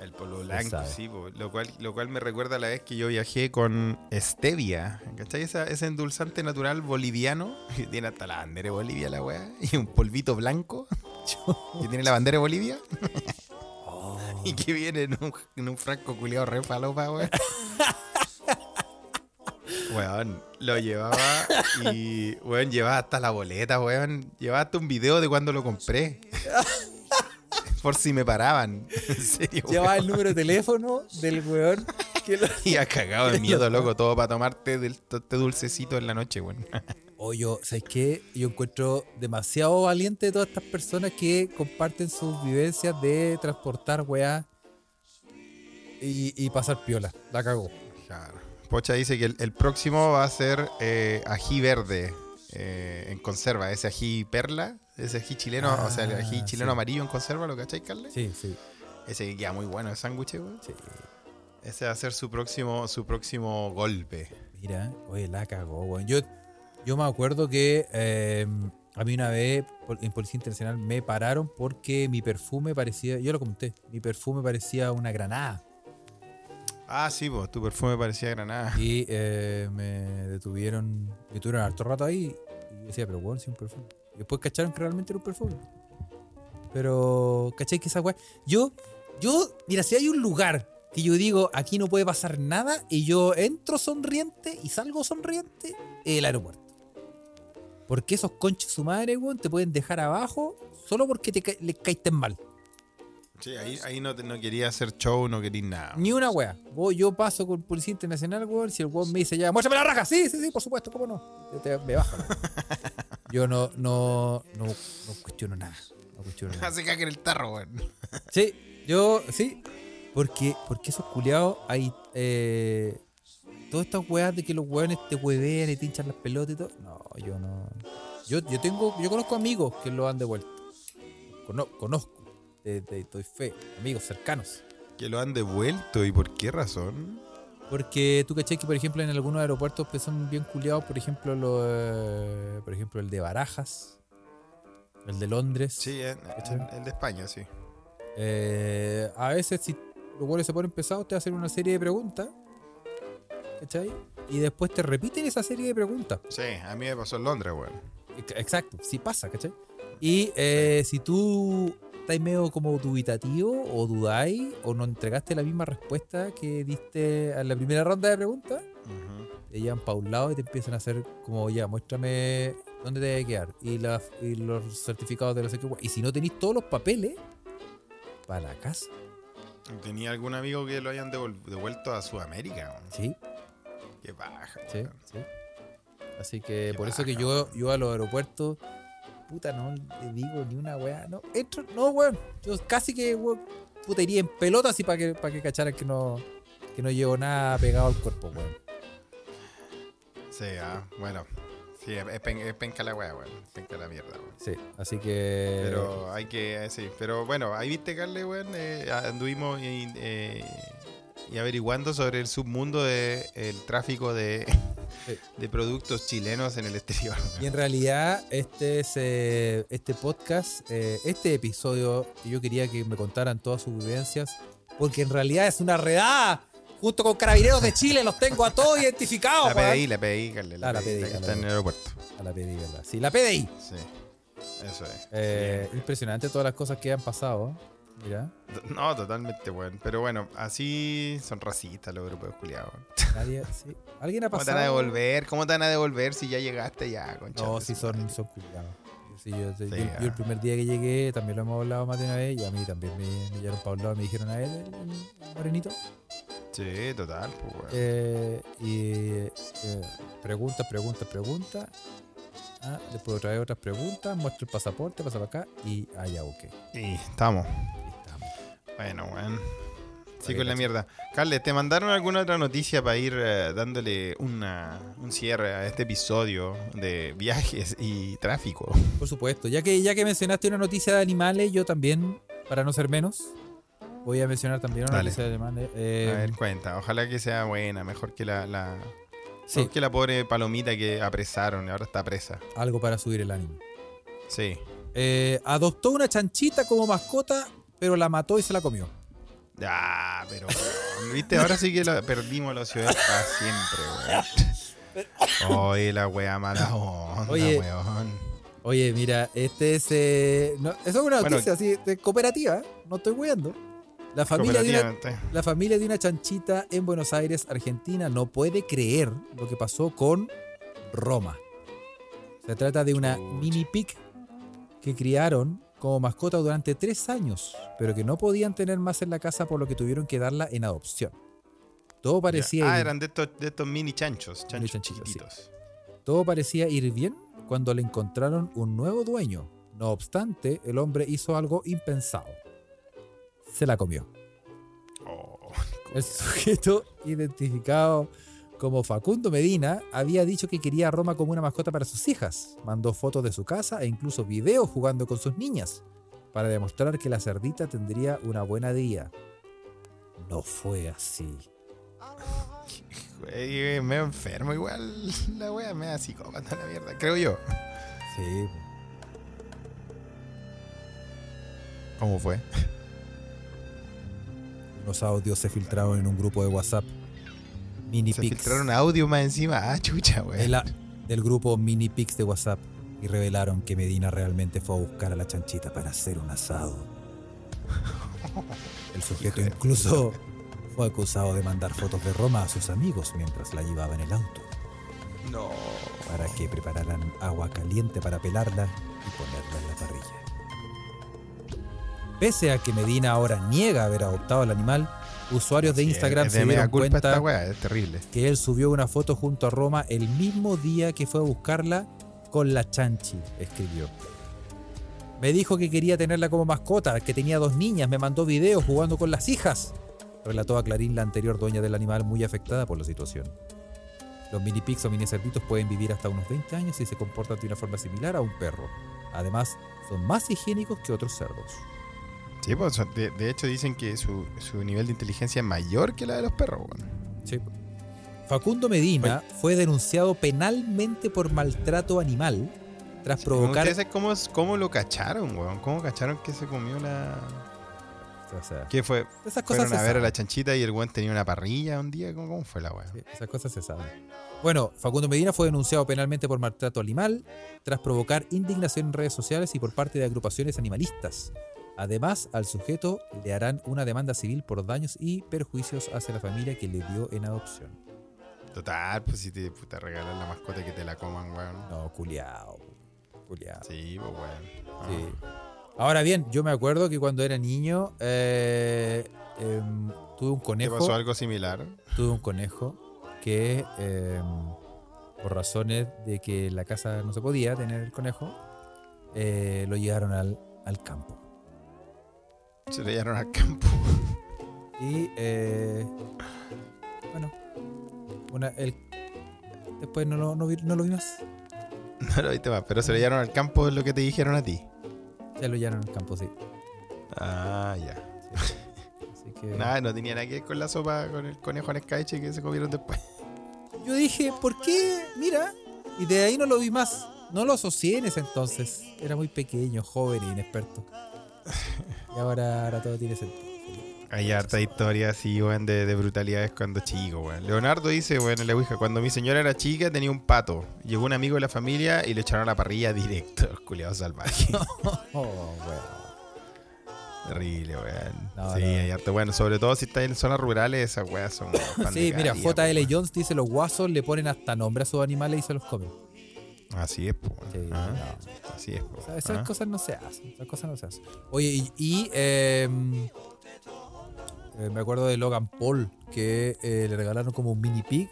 El polvo blanco, sí, lo cual, lo cual me recuerda a la vez que yo viajé con stevia, ¿cachai? Esa- ese endulzante natural boliviano, que tiene hasta la bandera de Bolivia la weá, y un polvito blanco, que tiene la bandera de Bolivia, Oh. y que viene en un, en un frasco culiado re falopa, weón. Weón, lo llevaba y, weón, llevaba hasta la boleta, weón. Llevaba hasta un video de cuando lo compré. Por si me paraban. En serio, Lleva weón. el número de teléfono del weón que lo- Y ha cagado de miedo, loco, todo para tomarte del, este dulcecito en la noche, weón. O yo, ¿sabes qué? Yo encuentro demasiado valiente de todas estas personas que comparten sus vivencias de transportar weá y, y pasar piola. La cagó. Claro. Pocha dice que el, el próximo va a ser eh, ají verde eh, en conserva, ese ají perla, Ese ají chileno, o sea, el ají Ah, chileno sí. amarillo en conserva, ¿lo cachai, Carle? Sí, sí, Ese que queda muy bueno, el sándwich, weón. sí. Ese va a ser su próximo, su próximo golpe. Mira, oye, la cagó, weón. Yo, yo me acuerdo que eh, a mí una vez en Policía Internacional me pararon porque mi perfume parecía, yo lo comenté, mi perfume parecía una granada. Ah, sí, pues tu perfume parecía granada. Y eh, me detuvieron, me tuvieron harto rato ahí. Y decía, pero weón, si un perfume. Y después cacharon que realmente era un perfume. Pero, ¿cachai que esa weá? Yo, yo, mira, si hay un lugar que yo digo, aquí no puede pasar nada, y yo entro sonriente y salgo sonriente, el aeropuerto. Porque esos conches su madre, weón, te pueden dejar abajo solo porque te ca- les caíste mal. Sí, ahí, ahí no, te- no quería hacer show, no quería nada. Ni una wea. Vos, yo paso con Policía Internacional, weón. Si el weón me dice ya, muéstrame la raja. Sí, sí, sí, por supuesto, cómo no. Yo te- me bajo. yo no, no, no, no cuestiono nada. No cuestiono nada. Hace caca en el tarro, weón. Sí, yo, sí. Porque, porque esos culiados hay. Eh, todas estas weas de que los weones te huevean y te hinchan las pelotas y todo. No, yo no. Yo, yo tengo, yo conozco amigos que lo han devuelto. Cono- conozco. De, de, fe. Amigos cercanos. Que lo han devuelto, ¿y por qué razón? Porque tú caché que, por ejemplo, en algunos aeropuertos pues, son bien culiados, por ejemplo, lo, eh, por ejemplo, el de Barajas, el de Londres. Sí, en- en- el de España, sí. Eh, a veces, si los vuelos se ponen pesados, te hacen una serie de preguntas. ¿Cachai? Y después te repiten esa serie de preguntas. Sí, a mí me pasó en Londres, weón. Ex- Exacto, sí pasa, ¿cachai? Y eh, si tú estás medio como dubitativo o dudáis o no entregaste la misma respuesta que diste a la primera ronda de preguntas, Ujú. te llevan para un lado y te empiezan a hacer como ya, muéstrame dónde te debe quedar y, las- y los certificados de los equipos. Y si no tenéis todos los papeles, para la casa. ¿Tenía algún amigo que lo hayan devuelto a Sudamérica? Sí, Qué baja, sí. Así que Qué por eso que baja, yo, yo a los aeropuertos, puta, no le digo ni una weá. No, entro, no, weón. Yo casi que, weón, puta, iría en pelota así para que, para que cacharan que no, que no llevo nada pegado al cuerpo, weón. Sí, ah, bueno. Sí, es, pen- es penca la weá, weón. Penca la mierda, weón. Sí, así que. Pero hay que, eh, sí. Pero bueno, ahí viste, Carle, weón. eh, anduvimos y, eh, y averiguando sobre el submundo del tráfico de, Sí. de productos chilenos en el exterior. Y en realidad, este es eh, este podcast, eh, este episodio, yo quería que me contaran todas sus vivencias, porque en realidad es una redada. Junto con carabineros de Chile, los tengo a todos identificados. La. PDI, la PDI, Carle. La, Ah, la PDI, la está en el aeropuerto. A la PDI, ¿verdad? Sí, la PDI. Sí. Eso es. Eh, impresionante todas las cosas que han pasado. Mira, No, totalmente, weón. Pero bueno, así son racistas los europeos culiados. nadie. sí. ¿Alguien ha ¿Cómo te pasado? van a devolver? ¿Cómo te van a devolver si ya llegaste ya, concha? No, su son, son culiados. Sí, yo, yo- Sí, yo- yo ah. el primer día que llegué también lo hemos hablado más de una vez y a mí también me, me llegaron para un lado y me dijeron a él, el, el morenito. Sí, total, pues, weón. Eh, y eh, preguntas, preguntas, preguntas. Ah, después otra vez otras preguntas, muestra el pasaporte, pasa para acá y allá, ok. Y estamos. Bueno, weón. Sí, con la mierda. Carles, ¿te mandaron alguna otra noticia para ir eh, dándole una, un cierre a este episodio de viajes y tráfico? Por supuesto, ya que, ya que mencionaste una noticia de animales, yo también, para no ser menos, voy a mencionar también una Dale. noticia de animales. Eh, a ver, cuenta. Ojalá que sea buena, mejor que la, la, sí, mejor que la pobre palomita que apresaron y ahora está presa. algo para subir el ánimo. Sí. Eh, adoptó una chanchita como mascota, pero la mató y se la comió. Ya, pero, weón, viste, ahora sí que la- perdimos la ciudad para siempre, weón. Oye, la wea mala onda, Oye, weón. Oye, mira, este es. eh, no, eso es una Bueno. noticia así de cooperativa, ¿eh? no estoy weando. La familia, de una, la familia de una chanchita en Buenos Aires, Argentina, no puede creer lo que pasó con Roma. Se trata de una mini pig que criaron como mascota durante tres años, pero que no podían tener más en la casa por lo que tuvieron que darla en adopción. Todo parecía, Ah, ir, eran de estos, de estos mini chanchos, chanchos sí. todo parecía ir bien cuando le encontraron un nuevo dueño. No obstante, el hombre hizo algo impensado. Se la comió. Oh, El sujeto identificado como Facundo Medina había dicho que quería a Roma como una mascota para sus hijas. Mandó fotos de su casa e incluso videos jugando con sus niñas para demostrar que la cerdita tendría una buena día. No fue así. Me enfermo igual. La wea me da psicópata la mierda, creo yo. Sí. ¿Cómo fue? Unos audios se filtraron en un grupo de WhatsApp. Mini Se Pics. filtraron audio más encima. Ah, chucha, güey. del grupo Mini Pics de WhatsApp y revelaron que Medina realmente fue a buscar a la chanchita para hacer un asado. El sujeto incluso fue acusado de mandar fotos de Roma a sus amigos mientras la llevaba en el auto No. para que prepararan agua caliente para pelarla y ponerla en la parrilla. Pese a que Medina ahora niega haber adoptado al animal, usuarios de Instagram se dieron cuenta esta wea, es terrible. que él subió una foto junto a Roma el mismo día que fue a buscarla con la chanchi, escribió. Me dijo que quería tenerla como mascota, que tenía dos niñas, me mandó videos jugando con las hijas, relató a Clarín la anterior dueña del animal muy afectada por la situación. Los mini pigs o mini cerditos pueden vivir hasta unos 20 años y se comportan de una forma similar a un perro. Además, son más higiénicos que otros cerdos. Sí, pues de, de hecho dicen que su, su nivel de inteligencia es mayor que la de los perros, weón. Sí. Facundo Medina fue denunciado penalmente por maltrato animal tras provocar. cómo, cómo lo cacharon, weón. ¿Cómo cacharon que se comió la. O sea, ¿Qué fue? esas cosas Fueron se a ver a la chanchita y el weón tenía una parrilla un día. ¿Cómo, cómo fue la weá? Sí, esas cosas se saben. Bueno, Facundo Medina fue denunciado penalmente por maltrato animal tras provocar indignación en redes sociales y por parte de agrupaciones animalistas. Además, al sujeto le harán una demanda civil por daños y perjuicios hacia la familia que le dio en adopción. Total, pues si te puta regalan la mascota que te la coman, weón. No, culiao. Culiao. Sí, pues weón. Ah. Sí. Ahora bien, yo me acuerdo que cuando era niño eh, em, tuve un ¿Te conejo. pasó algo similar? Tuve un conejo que em, por razones de que en la casa no se podía tener el conejo, eh, lo llevaron al, al campo. Se le llevaron al campo. Y eh, bueno, una, el, después no lo, no, vi, no lo vi más. No lo viste más, pero se le llevaron al campo es lo que te dijeron a ti. Ya lo llevaron al campo, sí. Ah, ya. Así que Nada, no tenía nada que ver con la sopa, con el conejo en escabeche que se comieron después. yo dije, ¿por qué? Mira. Y de ahí no lo vi más. No lo asocié en ese entonces. Era muy pequeño, joven e inexperto. Y ahora, ahora todo tiene sentido. Hay harta historia así, weón, de, de brutalidades cuando chico, weón. Leonardo dice, weón, en la Ouija, cuando mi señora era chica tenía un pato. Llegó un amigo de la familia y le echaron a la parrilla directo, culiado salvaje. Oh, bueno. Terrible, weón. No, sí, no. hay harta, bueno, sobre todo si estás en zonas rurales, esas weas son Sí, mira, JL Jones dice los guasos le ponen hasta nombre a sus animales y se los comen. Así es, Sí. Ah, no. Así es, O sea, esas ah. cosas no se hacen. Esas cosas no se hacen. Oye, y, y, em, eh, me acuerdo de Logan Paul, que eh, le regalaron como un mini pig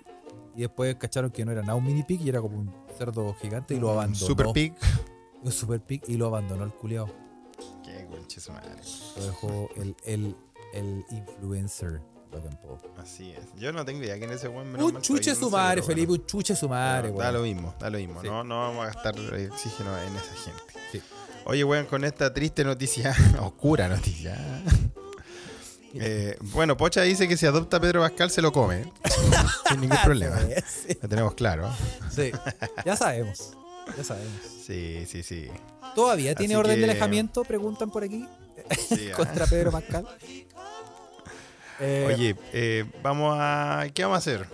y después cacharon que no era nada un mini pig y era como un cerdo gigante y lo Un abandonó. Super Pig. Un super pig y lo abandonó el culiao. Qué conche su madre. Lo dejó el, el, el influencer Logan Paul. Así es. Yo no tengo idea quién es ese weón. Un chuche su madre, Felipe, un chuche su madre, Pero Da weón. lo mismo, da lo mismo. Sí. No, no vamos a gastar oxígeno en esa gente. Sí. Oye, weón, con esta triste noticia, oscura noticia. eh, bueno, Pocha dice que si adopta a Pedro Pascal se lo come. Sin ningún problema. Sí, Lo tenemos claro. sí. ya sabemos. Ya sabemos. Sí, sí, sí. ¿Todavía tiene Así orden de alejamiento? Preguntan por aquí. Sí, ah. Contra Pedro Pascal. Eh, Oye, eh, vamos a. ¿Qué vamos a hacer?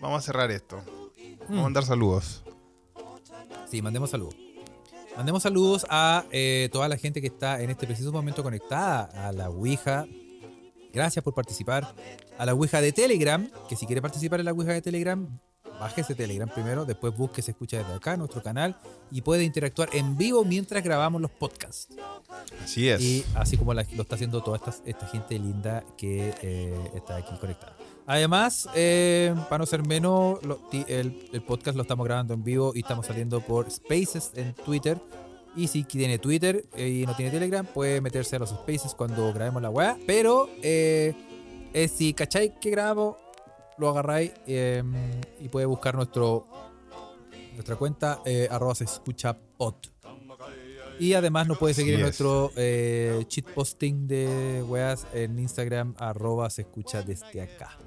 Vamos a cerrar esto. Vamos a mandar saludos. Sí, mandemos saludos. Mandemos saludos a eh, toda la gente que está en este preciso momento conectada a la Ouija. Gracias por participar. A la Ouija de Telegram, que si quiere participar en la Ouija de Telegram, bájese Telegram primero, después busque se escucha desde acá, nuestro canal, y puede interactuar en vivo mientras grabamos los podcasts. Así es. Y así como la- lo está haciendo toda esta, esta gente linda que eh, está aquí conectada. Además, eh, para no ser menos, lo- el, el podcast lo estamos grabando en vivo y estamos saliendo por Spaces en Twitter. Y si tiene Twitter eh, y no tiene Telegram, puede meterse a los Spaces cuando grabemos la weá. Pero eh, si cacháis que grabamos lo agarráis eh, y puede buscar nuestro nuestra cuenta eh, arroba se escucha pod. Y además nos puede seguir en es. nuestro eh, cheat posting de weas en Instagram arroba se escucha desde acá.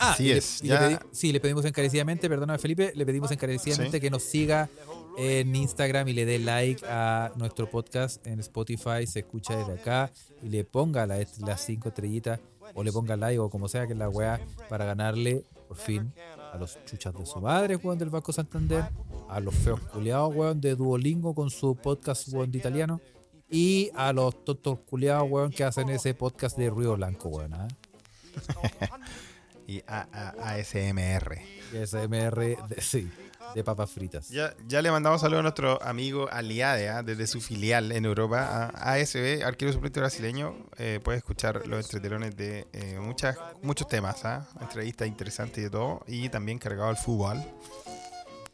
Ah, Así es, le ya- sí, le pedimos encarecidamente, perdóname Felipe, le pedimos encarecidamente Sí. que nos siga en Instagram y le dé like a nuestro podcast en Spotify, se escucha desde acá y le ponga la- las cinco estrellitas o le ponga like o como sea que la weá para ganarle por fin a los chuchas de su madre, weón, del Banco Santander, a los feos culiados, weón, de Duolingo con su podcast, weón, de italiano y a los tontos culiados, weón, que hacen ese podcast de Río Blanco, weón, ¿ah? Y A- A- ASMR. Y SMR, de, sí, de papas fritas. Ya, ya le mandamos saludos a nuestro amigo Aliade, ¿ah? desde su filial en Europa, a ASB, arquero suplente brasileño. Eh, puede escuchar los entretelones de eh, muchas, muchos temas, ¿ah? entrevistas interesantes y de todo, y también cargado al fútbol.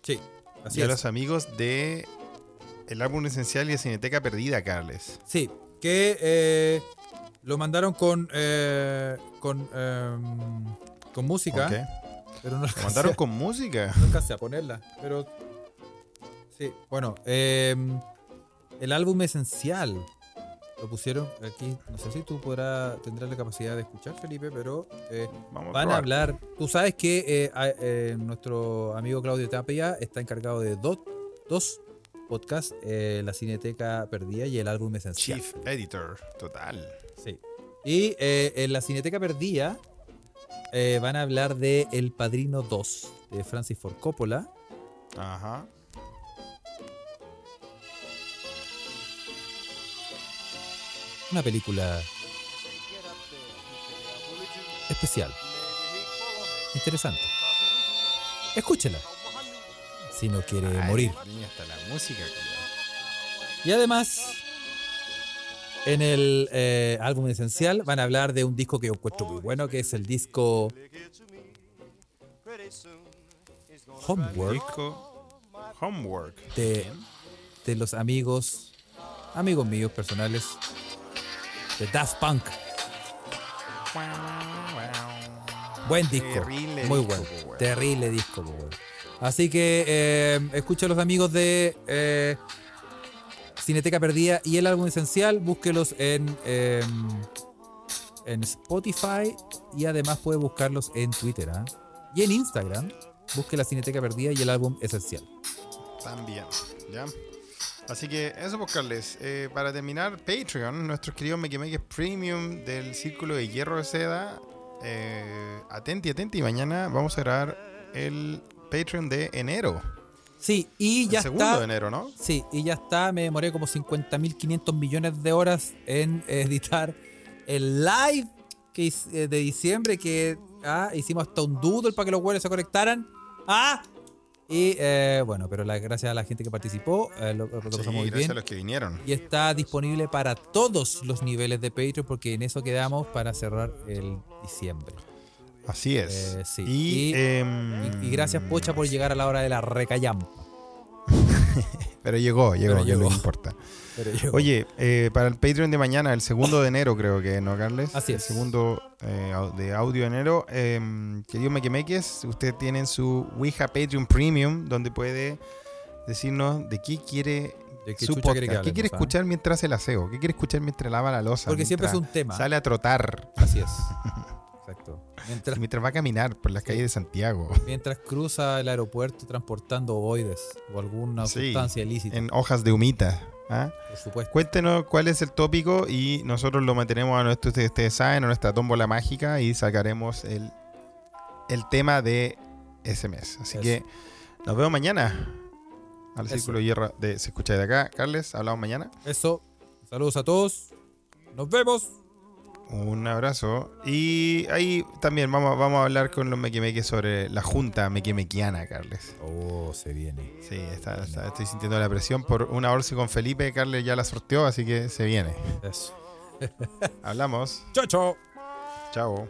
Sí, así y a los amigos de El álbum esencial y de Cineteca Perdida, Carles. Sí, que eh, lo mandaron con eh, con, em, con música. Pero no mandaron con música. no alcancé a ponerla. Pero sí, bueno, em, el álbum esencial lo pusieron aquí. No sé si tú podrás tendrás la capacidad de escuchar, Felipe, pero eh, Vamos van a hablar. Tú sabes que eh, eh, nuestro amigo Claudio Tapia está encargado de dos, dos podcasts, la Cineteca Perdida y el álbum esencial. Chief Editor, total. Sí. Y en la Cineteca Perdida eh, van a hablar de El Padrino 2 de Francis Ford Coppola. Ajá. Una película especial, interesante. Escúchela si no quiere Ay, morir. niña, hasta la música. culiao. Y además, en el eh, álbum esencial van a hablar de un disco que yo encuentro muy bueno, que es el disco Homework Disco Homework. de, de los amigos, amigos míos personales, de Daft Punk. Buen disco, Terrible muy disco, bueno, terrible disco. Así que eh, escucha a los amigos de eh, Cineteca Perdida y el álbum esencial, búsquelos en, eh, en Spotify y además puede buscarlos en Twitter ¿ah? y en Instagram. Busque la Cineteca Perdida y el álbum esencial. También, ¿ya? Así que eso, pues, Carles. Eh, para terminar, Patreon, nuestros queridos Mequimeques Premium del Círculo de Hierro de Seda. Eh, atenti, atenti. Mañana vamos a grabar el Patreon de enero. Sí, y ya el segundo está. de enero, ¿no? Sí, y ya está. Me demoré como 50.500 millones de horas en editar el live que eh, de diciembre que ah, hicimos hasta un doodle para que los huevos se conectaran. ¡Ah! Y eh, bueno, pero la- gracias a la gente que participó, eh, lo, lo Sí, muy gracias bien. a los que vinieron. Y está disponible para todos los niveles de Patreon porque en eso quedamos para cerrar el diciembre. Así es. Eh, sí. Y, Y- em, Y, gracias Pocha por llegar a la hora de la recallampa. Pero llegó, llegó, Pero llegó. que importa. Pero Oye, eh, para el Patreon de mañana, el segundo de enero creo que, ¿no, Carles? Así El es. segundo eh, de audio de enero. Eh, querido Mequemeques, usted tiene su Ouija Patreon Premium, donde puede decirnos de qué quiere ¿De qué su quiere podcast. ¿Qué quiere ah? escuchar mientras el aseo? ¿Qué quiere escuchar mientras lava la losa? Porque siempre es un tema. Sale a trotar. Así es. Exacto. Mientras, Mientras va a caminar por las calles de Santiago. mientras cruza el aeropuerto transportando ovoides o alguna Sí, sustancia ilícita, En hojas de humita. ¿ah? por supuesto. Cuéntenos cuál es el tópico y nosotros lo mantenemos a nuestro, ustedes, ustedes saben, a nuestra tómbola mágica y sacaremos el, el tema de ese mes. Así Eso. que nos vemos mañana al Eso. Círculo de Hierro de Se Escucha de acá. Carles, hablamos mañana. Eso. Saludos a todos. Nos vemos. Un abrazo. Y ahí también vamos, vamos a hablar con los mequimeques sobre la junta mequimequiana, Carles. Oh, se viene. Sí, está- está- estoy sintiendo la presión por una orce con Felipe. Carles ya la sorteó, así que se viene. Eso. Hablamos. Chao, chao. Chao.